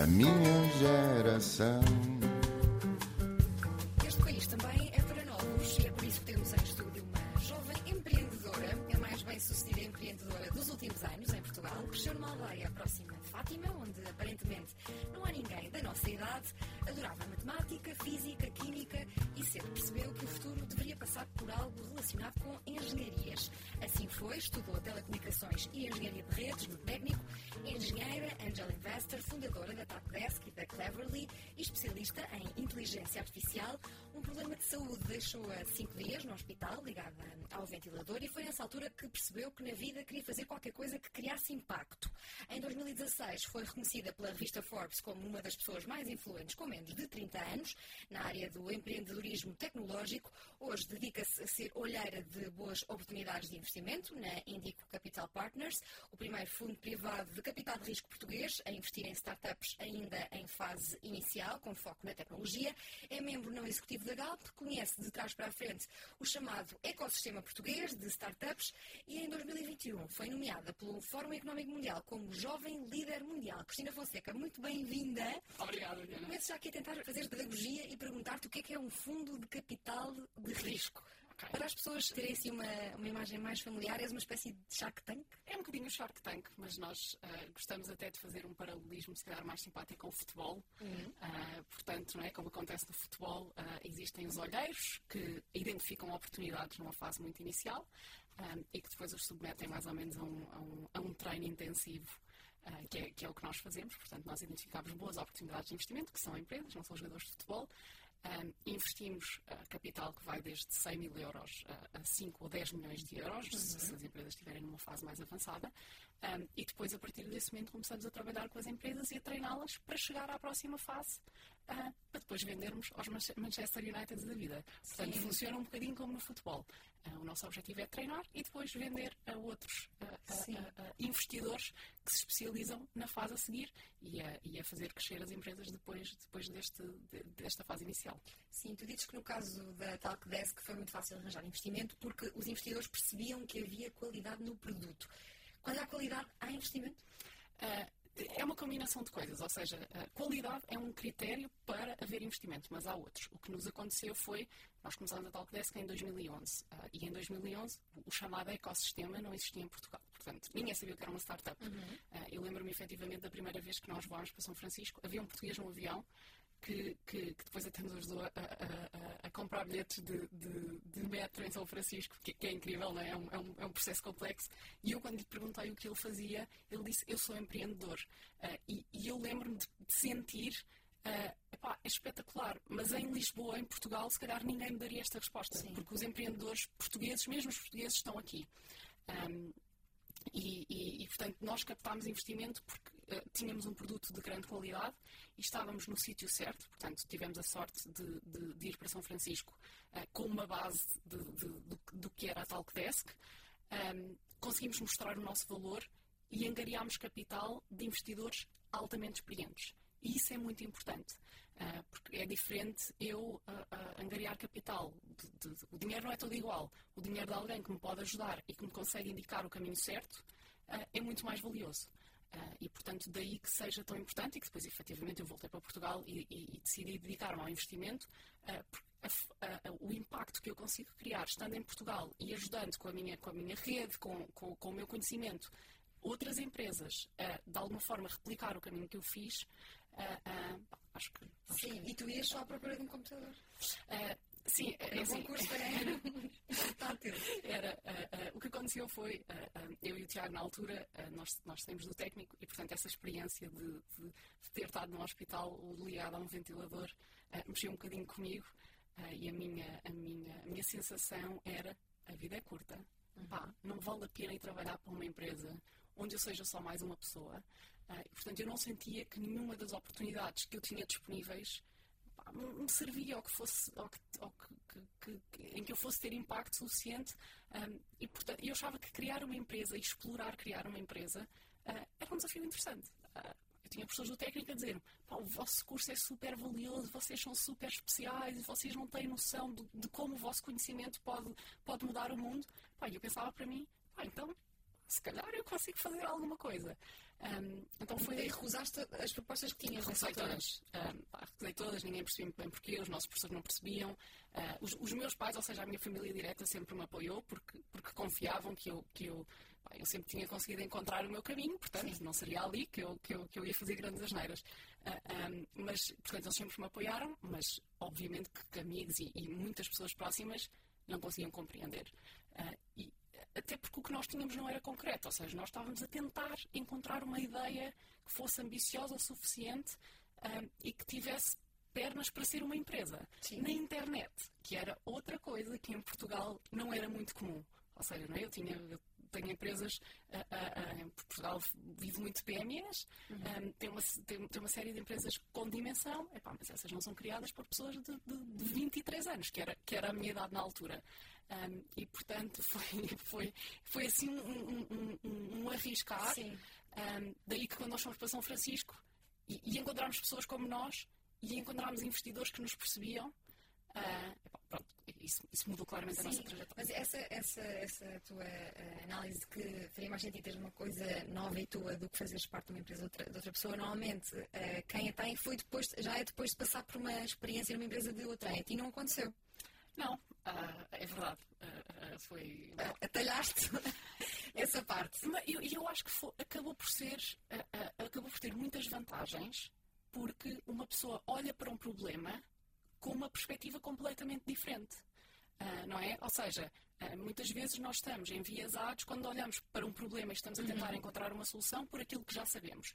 a minha geração. Portugal. Cresceu numa aldeia próxima de Fátima, onde aparentemente não há ninguém da nossa idade. Adorava matemática, física, química e cedo percebeu que o futuro deveria passar por algo relacionado com engenharias. Assim foi, estudou telecomunicações e engenharia de redes no técnico, engenheira, angel investor, fundadora da TalkDesk e da Cleverly e especialista em inteligência artificial. Um problema de saúde deixou-a cinco dias no hospital, ligada ao ventilador, e foi nessa altura que percebeu que na vida queria fazer qualquer coisa que criasse impacto. Em 2016 foi reconhecida pela revista Forbes como uma das pessoas mais influentes com menos de 30 anos na área do empreendedorismo tecnológico. Hoje dedica-se a ser olheira de boas oportunidades de investimento na Indico Capital Partners, o primeiro fundo privado de capital de risco português a investir em startups ainda em fase inicial, com foco na tecnologia. É membro não executivo da Galp, conhece de trás para a frente o chamado ecossistema português de startups e em 2021 foi nomeada pelo Fórum Económico Mundial como Jovem Líder Mundial. Cristina Fonseca, muito bem-vinda. Obrigada, Diana. Começo já aqui a tentar fazer pedagogia e perguntar-te o que é que é um fundo de capital de risco. Ok. Para as pessoas terem assim uma, uma imagem mais familiar, és uma espécie de Shark Tank? É um bocadinho Shark Tank, mas nós ah, gostamos até de fazer um paralelismo, se calhar mais simpático, com o futebol. Ah, portanto, não é como acontece no futebol, ah, existem os olheiros que identificam oportunidades numa fase muito inicial ah, e que depois os submetem mais ou menos a um, a um, a um treino intensivo. ah, que, é, que é o que nós fazemos, portanto, nós identificamos boas oportunidades de investimento, que são empresas, não são jogadores de futebol, Um, investimos uh, capital que vai desde 100 mil euros uh, a 5 ou 10 milhões de euros, se, se as empresas estiverem numa fase mais avançada, Um, e depois, a partir desse momento, começamos a trabalhar com as empresas e a treiná-las para chegar à próxima fase, uh, para depois vendermos aos Manche- Manchester United da vida. Portanto, Sim. funciona um bocadinho como no futebol. Uh, o nosso objetivo é treinar e depois vender a outros uh, Sim. uh, uh, investidores que se especializam na fase a seguir e a, e a fazer crescer as empresas depois, depois deste, de- desta fase inicial. Sim, tu dizes que no caso da Talkdesk foi muito fácil arranjar investimento porque os investidores percebiam que havia qualidade no produto. Quando há qualidade, há investimento? Ah, é uma combinação de coisas, ou seja, a qualidade é um critério para haver investimento, mas há outros. O que nos aconteceu foi, nós começámos a Talkdesk em 2011 ah, e em 2011 o chamado ecossistema não existia em Portugal. Portanto, ninguém sabia o que era uma startup. Ah, eu lembro-me efetivamente da primeira vez que nós voámos para São Francisco, havia um português no avião que, que- que depois até nos ajudou a, a- a- comprar bilhetes de, de- de metro em São Francisco, que, que é incrível, não é? É um, é um- é um processo complexo. E eu, quando lhe perguntei o que ele fazia, ele disse: Eu sou empreendedor. Ah, e, e eu lembro-me de, de sentir. ah, epá, é espetacular, mas em Lisboa, em Portugal, se calhar ninguém me daria esta resposta, Sim. porque os empreendedores portugueses, mesmo os portugueses, estão aqui. Ahm, e, e- e, portanto, nós captámos investimento porque tínhamos um produto de grande qualidade e estávamos no sítio certo. Portanto, tivemos a sorte de, de- de ir para São Francisco eh, com uma base de- do, do que era a Talkdesk. Ahm, conseguimos mostrar o nosso valor e angariámos capital de investidores altamente experientes. E isso é muito importante, ah, porque é diferente eu ah, ah, angariar capital. de- de- o dinheiro não é todo igual. O dinheiro de alguém que me pode ajudar e que me consegue indicar o caminho certo é muito mais valioso. Ah, e, portanto, daí que seja tão importante e que depois, efetivamente, eu voltei para Portugal e, e- e decidi dedicar-me ao investimento, porque a a- a- o impacto que eu consigo criar estando em Portugal e ajudando com a minha, com a minha rede, com, com, com o meu conhecimento, outras empresas, a, de alguma forma, replicar o caminho que eu fiz, acho que. acho Sim, e tu ias só à procura de um computador. Sim, é, É um assim, concurso para portátil. era, ah, ah, o que aconteceu foi, ah, eu e o Tiago, na altura, nós, nós saímos do técnico e, portanto, essa experiência de, de- de ter estado num hospital ligado a um ventilador mexeu um bocadinho comigo e a minha, a, minha, a minha sensação era: a vida é curta, pá, não vale a pena ir trabalhar para uma empresa onde eu seja só mais uma pessoa. Portanto, eu não sentia que nenhuma das oportunidades que eu tinha disponíveis me servia ou que fosse ou que, ou que- que- em que eu fosse ter impacto suficiente Ahm, e portanto eu achava que criar uma empresa e explorar criar uma empresa ah, era um desafio interessante. Ah, eu tinha pessoas do técnico a dizer "Pá, o vosso curso é super valioso vocês são super especiais vocês não têm noção de, de como o vosso conhecimento pode, pode mudar o mundo. Pá, eu pensava para mim "Pá, então se calhar eu consigo fazer alguma coisa. Um, então foi E recusaste as propostas que tinhas nessa recusei todas. Um, pá, recusei todas, ninguém percebia muito bem porquê, os nossos professores não percebiam. Uh, os, os meus pais, ou seja, a minha família direta sempre me apoiou porque, porque confiavam que eu, que eu, pá, eu sempre tinha conseguido encontrar o meu caminho, portanto não seria ali que eu, que eu, que eu ia fazer grandes asneiras. Uh, um, mas, portanto, eles sempre me apoiaram, mas obviamente que, que amigos e, e muitas pessoas próximas não conseguiam compreender. Uh, e, até porque o que nós tínhamos não era concreto, ou seja, nós estávamos a tentar encontrar uma ideia que fosse ambiciosa o suficiente ah, e que tivesse pernas para ser uma empresa. Sim. Na internet, que era outra coisa que em Portugal não era muito comum. Ou seja, não é? eu tinha. eu tenho empresas, ah, ah, em Portugal vive muito de PMEs, ah, tem, uma, tem, tem uma série de empresas com dimensão, epá, mas essas não são criadas por pessoas de, de, de 23 anos, que era, que era a minha idade na altura. Um, e portanto foi, foi, foi assim um, um, um, um arriscar. Sim. Daí que quando nós fomos para São Francisco e, e encontramos pessoas como nós e encontramos investidores que nos percebiam, epá, pronto, isso, isso mudou claramente a nossa Sim, trajetória. mas essa, essa, essa tua eh, análise que faria mais sentido ter uma coisa nova e tua do que fazeres parte de uma empresa de outra, de outra pessoa, normalmente eh, quem a tem foi depois, já é depois de passar por uma experiência numa empresa de outra. A ti não aconteceu. Não, ah, é verdade. ah, ah, foi. Ah, Atalhaste essa parte. Mas eu, eu acho que fo- acabou por ser, ah, acabou por ter muitas vantagens, porque uma pessoa olha para um problema com uma perspectiva completamente diferente. Ah, não é? Ou seja, ah, muitas vezes nós estamos enviesados quando olhamos para um problema e estamos a tentar encontrar uma solução por aquilo que já sabemos.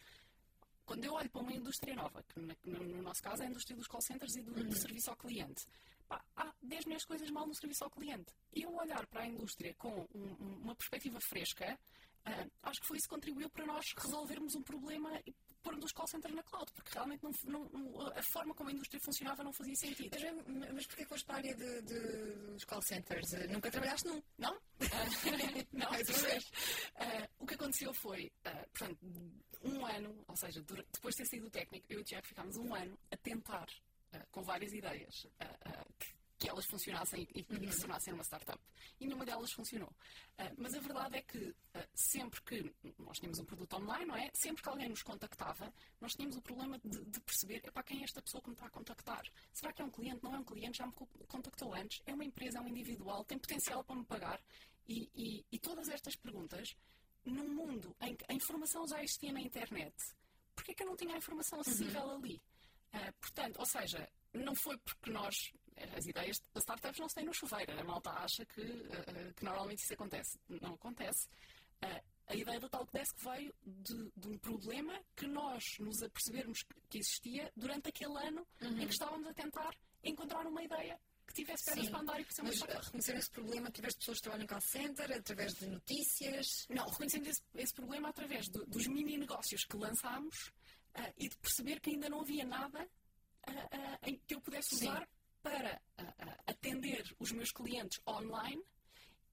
Quando eu olho para uma indústria nova, que no, no nosso caso é a indústria dos call centers e do, do serviço ao cliente, pá, há 10 milhões de coisas mal no serviço ao cliente. E eu olhar para a indústria com um- um- uma perspectiva fresca, ah, acho que foi isso que contribuiu para nós resolvermos um problema e pormos os call centers na cloud, porque realmente não, não- a forma como a indústria funcionava não fazia sentido. Mas, mas porquê que foste para a área de, de- dos call centers? Eh, Nunca trabalhaste num? Não? Ah, não, Mais uma vez. O que aconteceu foi, portanto, um ano, ou seja, depois de ter saído do técnico, eu e o Tiago ficámos um ano a tentar, com várias ideias, ah, ah, que, que elas funcionassem e, que se tornassem uma startup. E nenhuma delas funcionou. Ah, mas a verdade é que sempre que nós tínhamos um produto online, não é? Sempre que alguém nos contactava, nós tínhamos o problema de, de perceber, epá, quem é esta pessoa que me está a contactar? Será que é um cliente? Não é um cliente? Já me co- contactou antes? É uma empresa? É um individual? Tem potencial para me pagar? E, e- e todas estas perguntas, num mundo em que a informação já existia na internet, porquê que eu não tinha a informação acessível ali? Ah, portanto, ou seja, não foi porque nós. As ideias das startups não se têm no chuveiro. A malta acha que, ah, que normalmente isso acontece. Não acontece. Ah, a ideia da Talkdesk veio de, de um problema que nós nos apercebermos que- existia durante aquele ano em que estávamos a tentar encontrar uma ideia que tivesse pernas para andar e por Mas reconheceram esse problema através de pessoas que trabalham em call center, através de notícias. Não, reconhecemos esse, esse problema através do- dos mini negócios que lançámos ah, e de perceber que ainda não havia nada ah, em que eu pudesse Sim. usar para atender os meus clientes online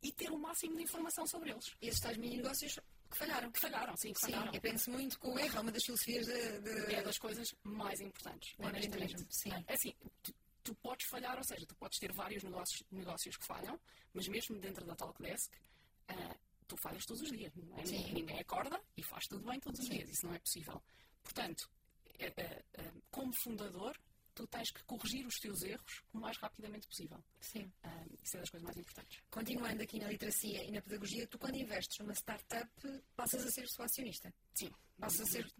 e ter o máximo de informação sobre eles. E esses tais mini negócios que falharam. Que falharam, sim, que Sim, falharam. aprende-se muito com o erro, é uma das filosofias de. de- É das coisas mais importantes, O honestamente. empreendedorismo, sim. É assim, tu, tu podes falhar, ou seja, tu podes ter vários negócios, negócios que falham, mas mesmo dentro da Talkdesk, ah, tu falhas todos os dias. É? Ninguém acorda e faz tudo bem todos os Sim. dias. Isso não é possível. Portanto, é- é- é, como fundador, tu tens que corrigir os teus erros o mais rapidamente possível. Sim. Ah, isso é das coisas mais importantes. Continuando aqui na literacia e na pedagogia, tu quando investes numa startup passas a ser sua acionista. Sim. Passas a ser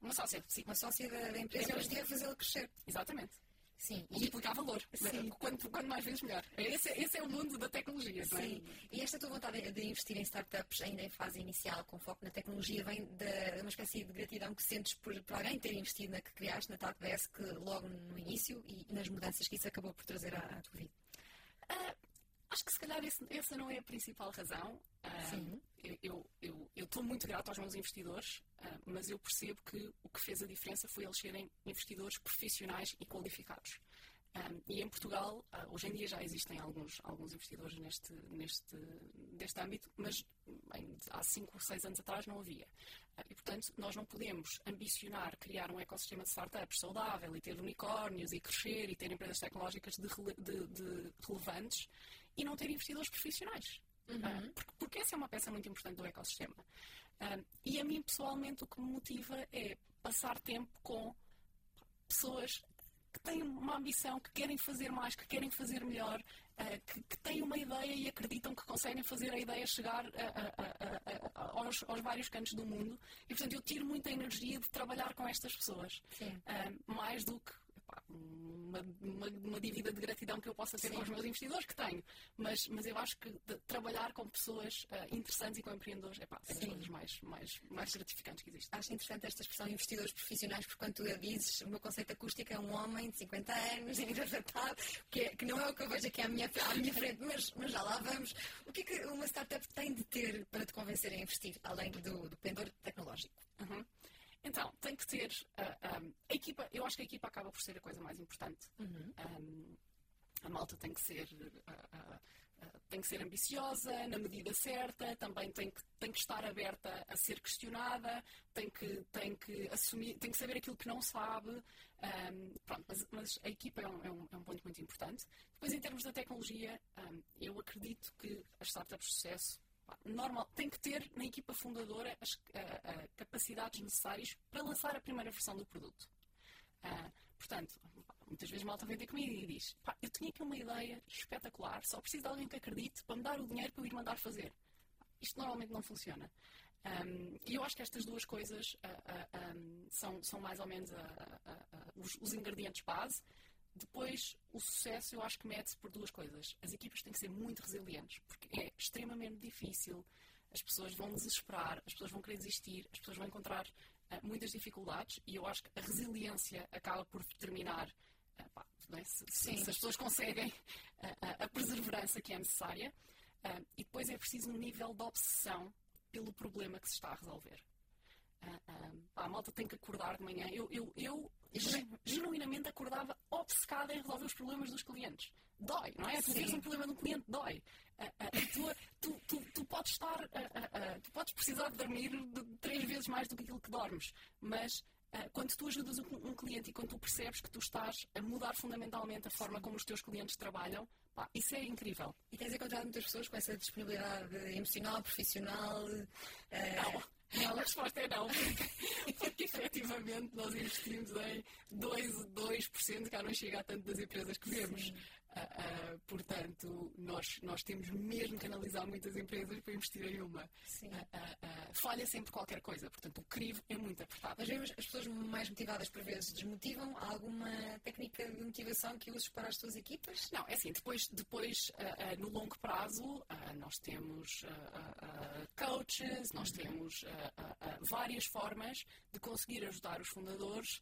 uma sócia, sim. uma sócia da, da empresa e hoje em dia fazê-la crescer. Exatamente. Sim. E, Multiplicar valor. Sim. Quanto, quanto mais vezes melhor. Esse, é- esse é o mundo da tecnologia, é? sim. e esta tua vontade de investir em startups ainda em fase inicial, com foco na tecnologia, vem de uma espécie de gratidão que sentes por, por alguém ter investido na que criaste, na Talkdesk, logo no início e nas mudanças que isso acabou por trazer à, à tua vida. Ah, acho que se calhar esse- essa não é a principal razão. Ah, Sim. eu- estou muito grato aos meus investidores, ah, mas eu percebo que o que fez a diferença foi eles serem investidores profissionais e qualificados. Ah, e em Portugal, ah, hoje em dia já existem alguns, alguns investidores neste, neste, deste âmbito, mas em- há 5 ou 6 anos atrás não havia. Ah, e, portanto, nós não podemos ambicionar criar um ecossistema de startups saudável e ter unicórnios e crescer e ter empresas tecnológicas de de- de relevantes e não ter investidores profissionais. Uh, porque, porque essa é uma peça muito importante do ecossistema. Uh, e a mim, pessoalmente, o que me motiva é passar tempo com pessoas que têm uma ambição, que querem fazer mais, que querem fazer melhor, uh, que, que, têm uma ideia e acreditam que conseguem fazer a ideia chegar a, a, a, aos, aos, vários cantos do mundo. E, portanto, eu tiro muita energia de trabalhar com estas pessoas. Uh, mais do que uma, uma, uma, dívida de gratidão que eu possa ter Sim. com os meus investidores, que tenho. Mas, mas eu acho que trabalhar com pessoas uh, interessantes e com empreendedores é pá, das coisas mais, mais, mais gratificantes que existem. Acho interessante esta expressão investidores profissionais, porque quando tu a dizes, o meu conceito acústico é um homem de 50 anos, engravatado, que, é, que não é o que eu vejo aqui à minha, à minha frente, mas, mas já lá vamos. O que é que uma startup tem de ter para te convencer a investir, além do, do pendor tecnológico? Uhum. Então, tem que ter uh, um, a equipa, eu acho que a equipa acaba por ser a coisa mais importante. Uhum. Um, a malta tem que ser uh, uh, tem que ser ambiciosa na medida certa, também tem que, tem que estar aberta a ser questionada, tem que, tem que assumir, tem que saber aquilo que não sabe. Um, pronto, mas, mas, a equipa é um, é, um, é um, ponto muito importante. Depois, em termos da tecnologia, eu acredito que as startups de sucesso normal, tem que ter na equipa fundadora as capacidades necessárias para lançar a primeira versão do produto. Uh, portanto, muitas vezes malta vem ter comigo e diz: Eu tinha aqui uma ideia espetacular, só preciso de alguém que acredite para me dar o dinheiro para eu ir mandar fazer. Isto normalmente não funciona. Um, e eu acho que estas duas coisas uh, uh, um, são, são mais ou menos os, os ingredientes base depois, o sucesso eu acho que mede-se por duas coisas. As equipas têm que ser muito resilientes, porque é extremamente difícil. As pessoas vão desesperar, as pessoas vão querer desistir, as pessoas vão encontrar uh, muitas dificuldades e eu acho que a resiliência acaba por determinar uh, pá, é? se, se, se, as pessoas conseguem uh, a perseverança que é necessária. e depois é preciso um nível de obsessão pelo problema que se está a resolver. a malta tem que acordar de manhã. Eu, eu, eu genuinamente acordava obcecada em resolver os problemas dos clientes. Dói, não é? Tu tens um problema de um cliente, dói. Tu, tu, tu, podes estar, tu podes precisar de dormir de três vezes mais do que aquilo que dormes, mas quando tu ajudas um, um, cliente e quando tu percebes que tu estás a mudar fundamentalmente a forma como os teus clientes trabalham, pá, isso é incrível. E tens encontrado muitas pessoas com essa disponibilidade emocional, profissional? Não. Não, a resposta é não, porque, porque efetivamente nós investimos em 2%, 2% cá não chega a tanto das empresas que vemos. Uh, uh, portanto, nós, nós temos mesmo que analisar muitas empresas para investir em uma. Uh, falha sempre qualquer coisa, portanto, o crivo é muito apertado. Mas as pessoas mais motivadas por vezes desmotivam. Há alguma técnica de motivação que uses para as tuas equipas? Não, é assim, depois, depois no longo prazo, nós temos coaches, nós uhum. Várias formas de conseguir ajudar os fundadores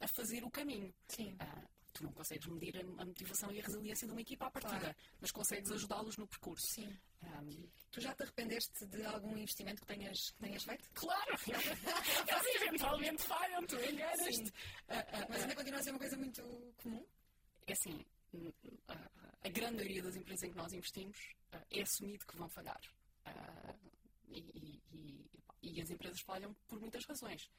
a, fazer o caminho. Sim. Uh, tu não consegues medir a, motivação e a resiliência de uma equipa à partida, claro. mas consegues ajudá-los no percurso. Sim. Um, tu já te arrependeste de algum investimento que tenhas, que tenhas feito? Claro! Eles eventualmente falham, tu enganas-te. Uh, uh, mas ainda continua a ser uma coisa muito comum? É assim, a grande maioria das empresas em que nós investimos é assumido que vão falhar. E, e, e as empresas falham por muitas razões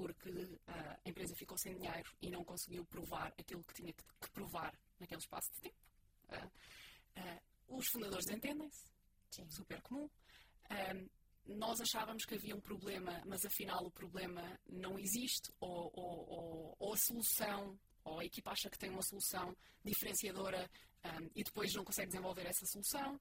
porque uh, a empresa ficou sem dinheiro e não conseguiu provar aquilo que tinha que, provar naquele espaço de tempo. Uh, uh, os fundadores entendem-se, super comum. nós achávamos que havia um problema, mas afinal o problema não existe, ou, ou, ou, a solução, ou a equipa acha que tem uma solução diferenciadora um, e depois não consegue desenvolver essa solução,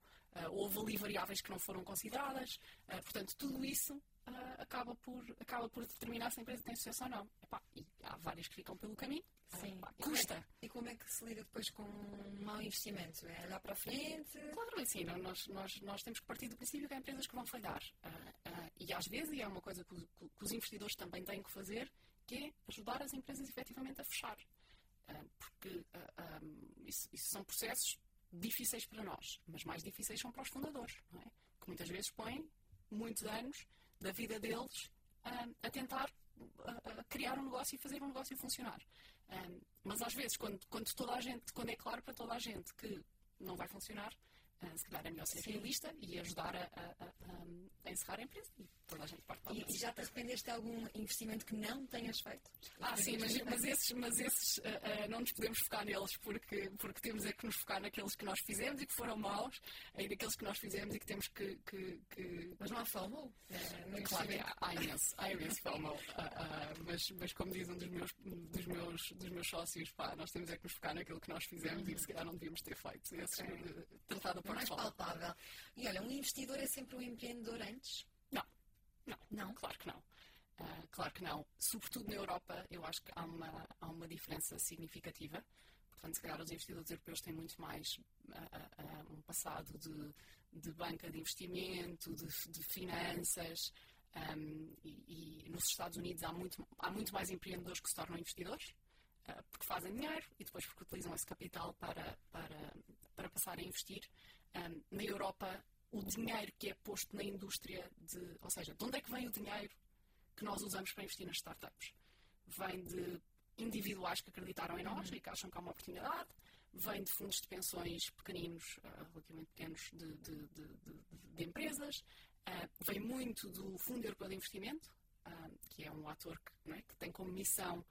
houve ali variáveis que não foram consideradas. Uh, portanto, tudo isso uh, acaba, por, acaba por determinar se a empresa tem sucesso ou não. Epá, e há várias que ficam pelo caminho. Sim. Epá, custa. E como é que se lida depois com um mau investimento? É olhar para a frente? Claro, é assim, nós, nós, nós temos que partir do princípio que há empresas que vão falhar. Uh, uh, e às vezes, e é uma coisa que, que, os investidores também têm que fazer, que é ajudar as empresas efetivamente a fechar. Uh, porque um, isso, isso são processos difíceis para nós, mas mais difíceis são para os fundadores, é? Que muitas vezes põem muitos anos da vida deles a tentar a, a criar um negócio e fazer um negócio funcionar. Um, mas às vezes, quando, quando toda a gente, quando é claro para toda a gente que não vai funcionar, se calhar é melhor ser Sim. realista e ajudar a, a, um, a encerrar a empresa e toda a gente parte para a E, e já te arrependeste de algum investimento que não tenhas feito? Ah, sim, mas, mas esses, mas esses ah, ah, não nos podemos focar neles porque, porque temos é que nos focar naqueles que nós fizemos e que foram maus e naqueles que nós fizemos e que temos que. que, que... Mas não há FOMO? eh, no Claro que há, há imenso, há imenso FOMO, ah, mas, mas como diz um dos meus, dos meus, dos meus sócios, pá, nós temos é que nos focar naquilo que nós fizemos e que se calhar não devíamos ter feito. Esses, Ok. eh, tratado por mais palpável. E olha, um investidor é sempre um empreendedor antes? Não, não, Não? claro que não. Ah, claro que não. Sobretudo na Europa, eu acho que há uma, há uma diferença significativa. Portanto, se calhar os investidores europeus têm muito mais ah, ah, um passado de, de banca de investimento, de, de finanças. ahm, e, e nos Estados Unidos há muito, há muito mais empreendedores que se tornam investidores, porque fazem dinheiro e depois porque utilizam esse capital para, para, para passar a investir. Ahm, na Europa, o dinheiro que é posto na indústria, de, ou seja, de onde é que vem o dinheiro que nós usamos para investir nas startups? Vem de individuais que acreditaram em nós e que acham que há uma oportunidade, vem de fundos de pensões pequeninos, ah, relativamente pequenos, de, de- de- de- empresas, ah, vem muito do Fundo Europeu de Investimento, ah, que é um ator que, é, que tem como missão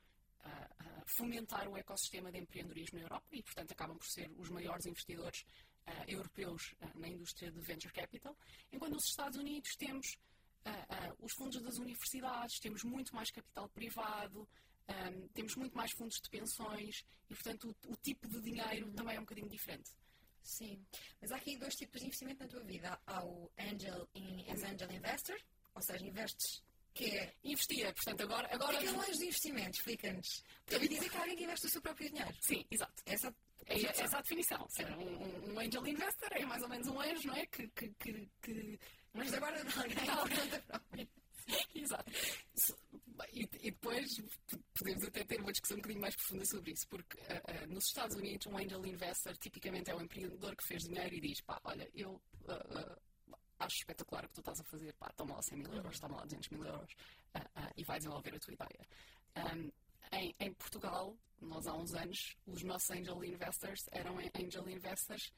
fomentar o ecossistema de empreendedorismo na Europa e, portanto, acabam por ser os maiores investidores ah, europeus ah, na indústria de venture capital, enquanto nos Estados Unidos temos ah, os fundos das universidades, temos muito mais capital privado, ahm, temos muito mais fundos de pensões e, portanto, o, o tipo de dinheiro também é um bocadinho diferente. Sim. Mas há aqui dois tipos de investimento na tua vida. Há o angel, in, as angel investor, ou seja, investes que é... Investir, é, portanto, agora. O agora que é que é um anjo de investimento? Explica-nos. Quer dizer que alguém que investe o seu próprio dinheiro. Sim, exato. Essa É essa a definição. Ou seja, um, um- angel investor é mais ou menos um anjo, não é? Que. que, que, que- Mas agora de alguém conta própria. Exato. E, e depois podemos até ter uma discussão um bocadinho mais profunda sobre isso, porque ah, ah, nos Estados Unidos um angel investor tipicamente é um empreendedor que fez dinheiro e diz, pá, olha, eu ah, acho espetacular o que tu estás a fazer, pá, toma lá 100 mil euros, toma lá 200 mil euros ah, ah, e vai desenvolver a tua ideia. Ahm, em, em Portugal, nós há uns anos, os nossos angel investors eram angel investors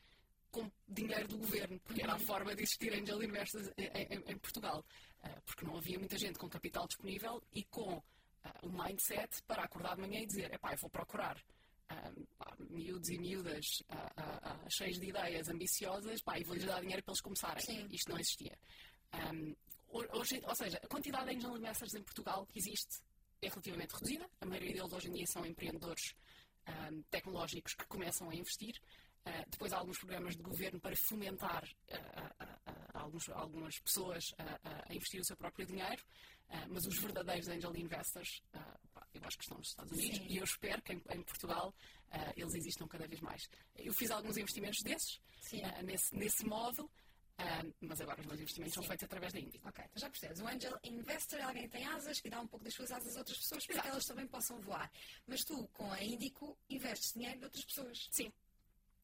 com dinheiro do governo, porque era a forma de existir angel investors em, em- em Portugal. Ah, porque não havia muita gente com capital disponível e com um mindset para acordar de manhã e dizer: epá, eu vou procurar ah, pá, miúdos e miúdas ah, ah, ah, cheios de ideias ambiciosas pá, e vou-lhes dar dinheiro para eles começarem. Sim. Isto não existia. Ho- hoje, ou seja, a quantidade de angel investors em Portugal que existe é relativamente reduzida. A maioria deles hoje em dia são empreendedores ahm, tecnológicos que começam a investir. Ah, depois há alguns programas de governo para fomentar ah, ah, ah, alguns- algumas pessoas a, investir o seu próprio dinheiro, ah, mas os verdadeiros angel investors, ah, eu acho que estão nos Estados Unidos Sim. e eu espero que em, em Portugal ah, eles existam cada vez mais. Eu fiz alguns investimentos desses, ah, nesse, nesse modo, ah, mas agora os meus investimentos são Sim. feitos através da Índico. Ok, então já percebes. O angel investor é alguém que tem asas e dá um pouco das suas asas a outras pessoas para que Exato. elas também possam voar. Mas tu, com a Índico, investes dinheiro de outras pessoas. Sim.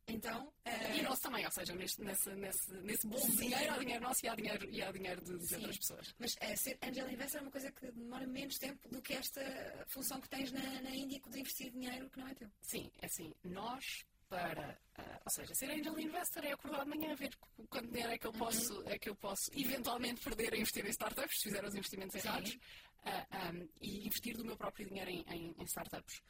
Então, eh, E nosso também, ou seja, neste, nesse, nesse, nesse bom dinheiro há dinheiro nosso e há dinheiro, e há dinheiro de, de outras pessoas. Mas eh, ser angel investor é uma coisa que demora menos tempo do que esta função que tens na, na Índico de investir dinheiro que não é teu. Sim, é assim, nós para, ah, ou seja, ser angel investor é acordar de manhã a ver qu- quanto dinheiro é que eu posso, é que eu posso eventualmente perder a investir em startups, se fizer os investimentos errados, ah, ah, e investir do meu próprio dinheiro em, em- em startups.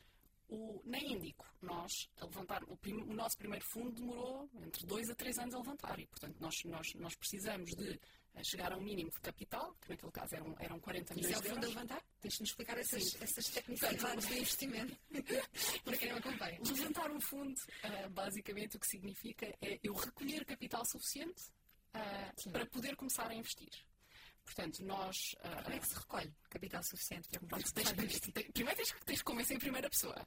O, na Índico, nós a levantar, o, prim- o nosso primeiro fundo demorou entre dois a três anos a levantar e, portanto, nós, nós, nós precisamos de ah, chegar a um mínimo de capital, que naquele caso eram, eram 40 Isso milhões é o de fundo a euros. levantar? Tens-de-nos explicar essas, Sim. essas tecnicidades de investimento para quem não acompanha. Levantar um fundo, ah, basicamente, o que significa é eu recolher capital suficiente Sim. para poder começar a investir. Portanto, nós. ah, Como é que se recolhe capital suficiente para começar a tens- primeiro tens que, tens que convencer em primeira pessoa.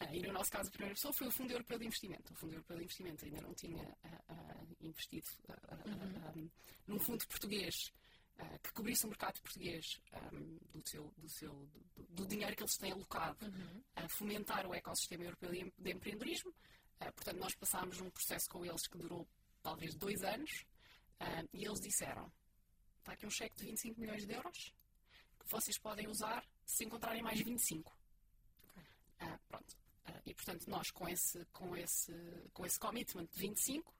Ah, e no nosso caso, a primeira pessoa foi o Fundo Europeu de Investimento. O Fundo Europeu de Investimento ainda não tinha ah, investido ah, ah, num fundo português que cobrisse o mercado português ah, do, seu, do, seu, do, do dinheiro que eles têm alocado a fomentar o ecossistema europeu de, de empreendedorismo. Ah, portanto, nós passámos um processo com eles que durou talvez dois anos ah, e eles disseram: está aqui um cheque de 25 milhões de euros que vocês podem usar se encontrarem mais 25. Ah, pronto. Ah, e portanto, nós com esse, com esse, com esse commitment de 25,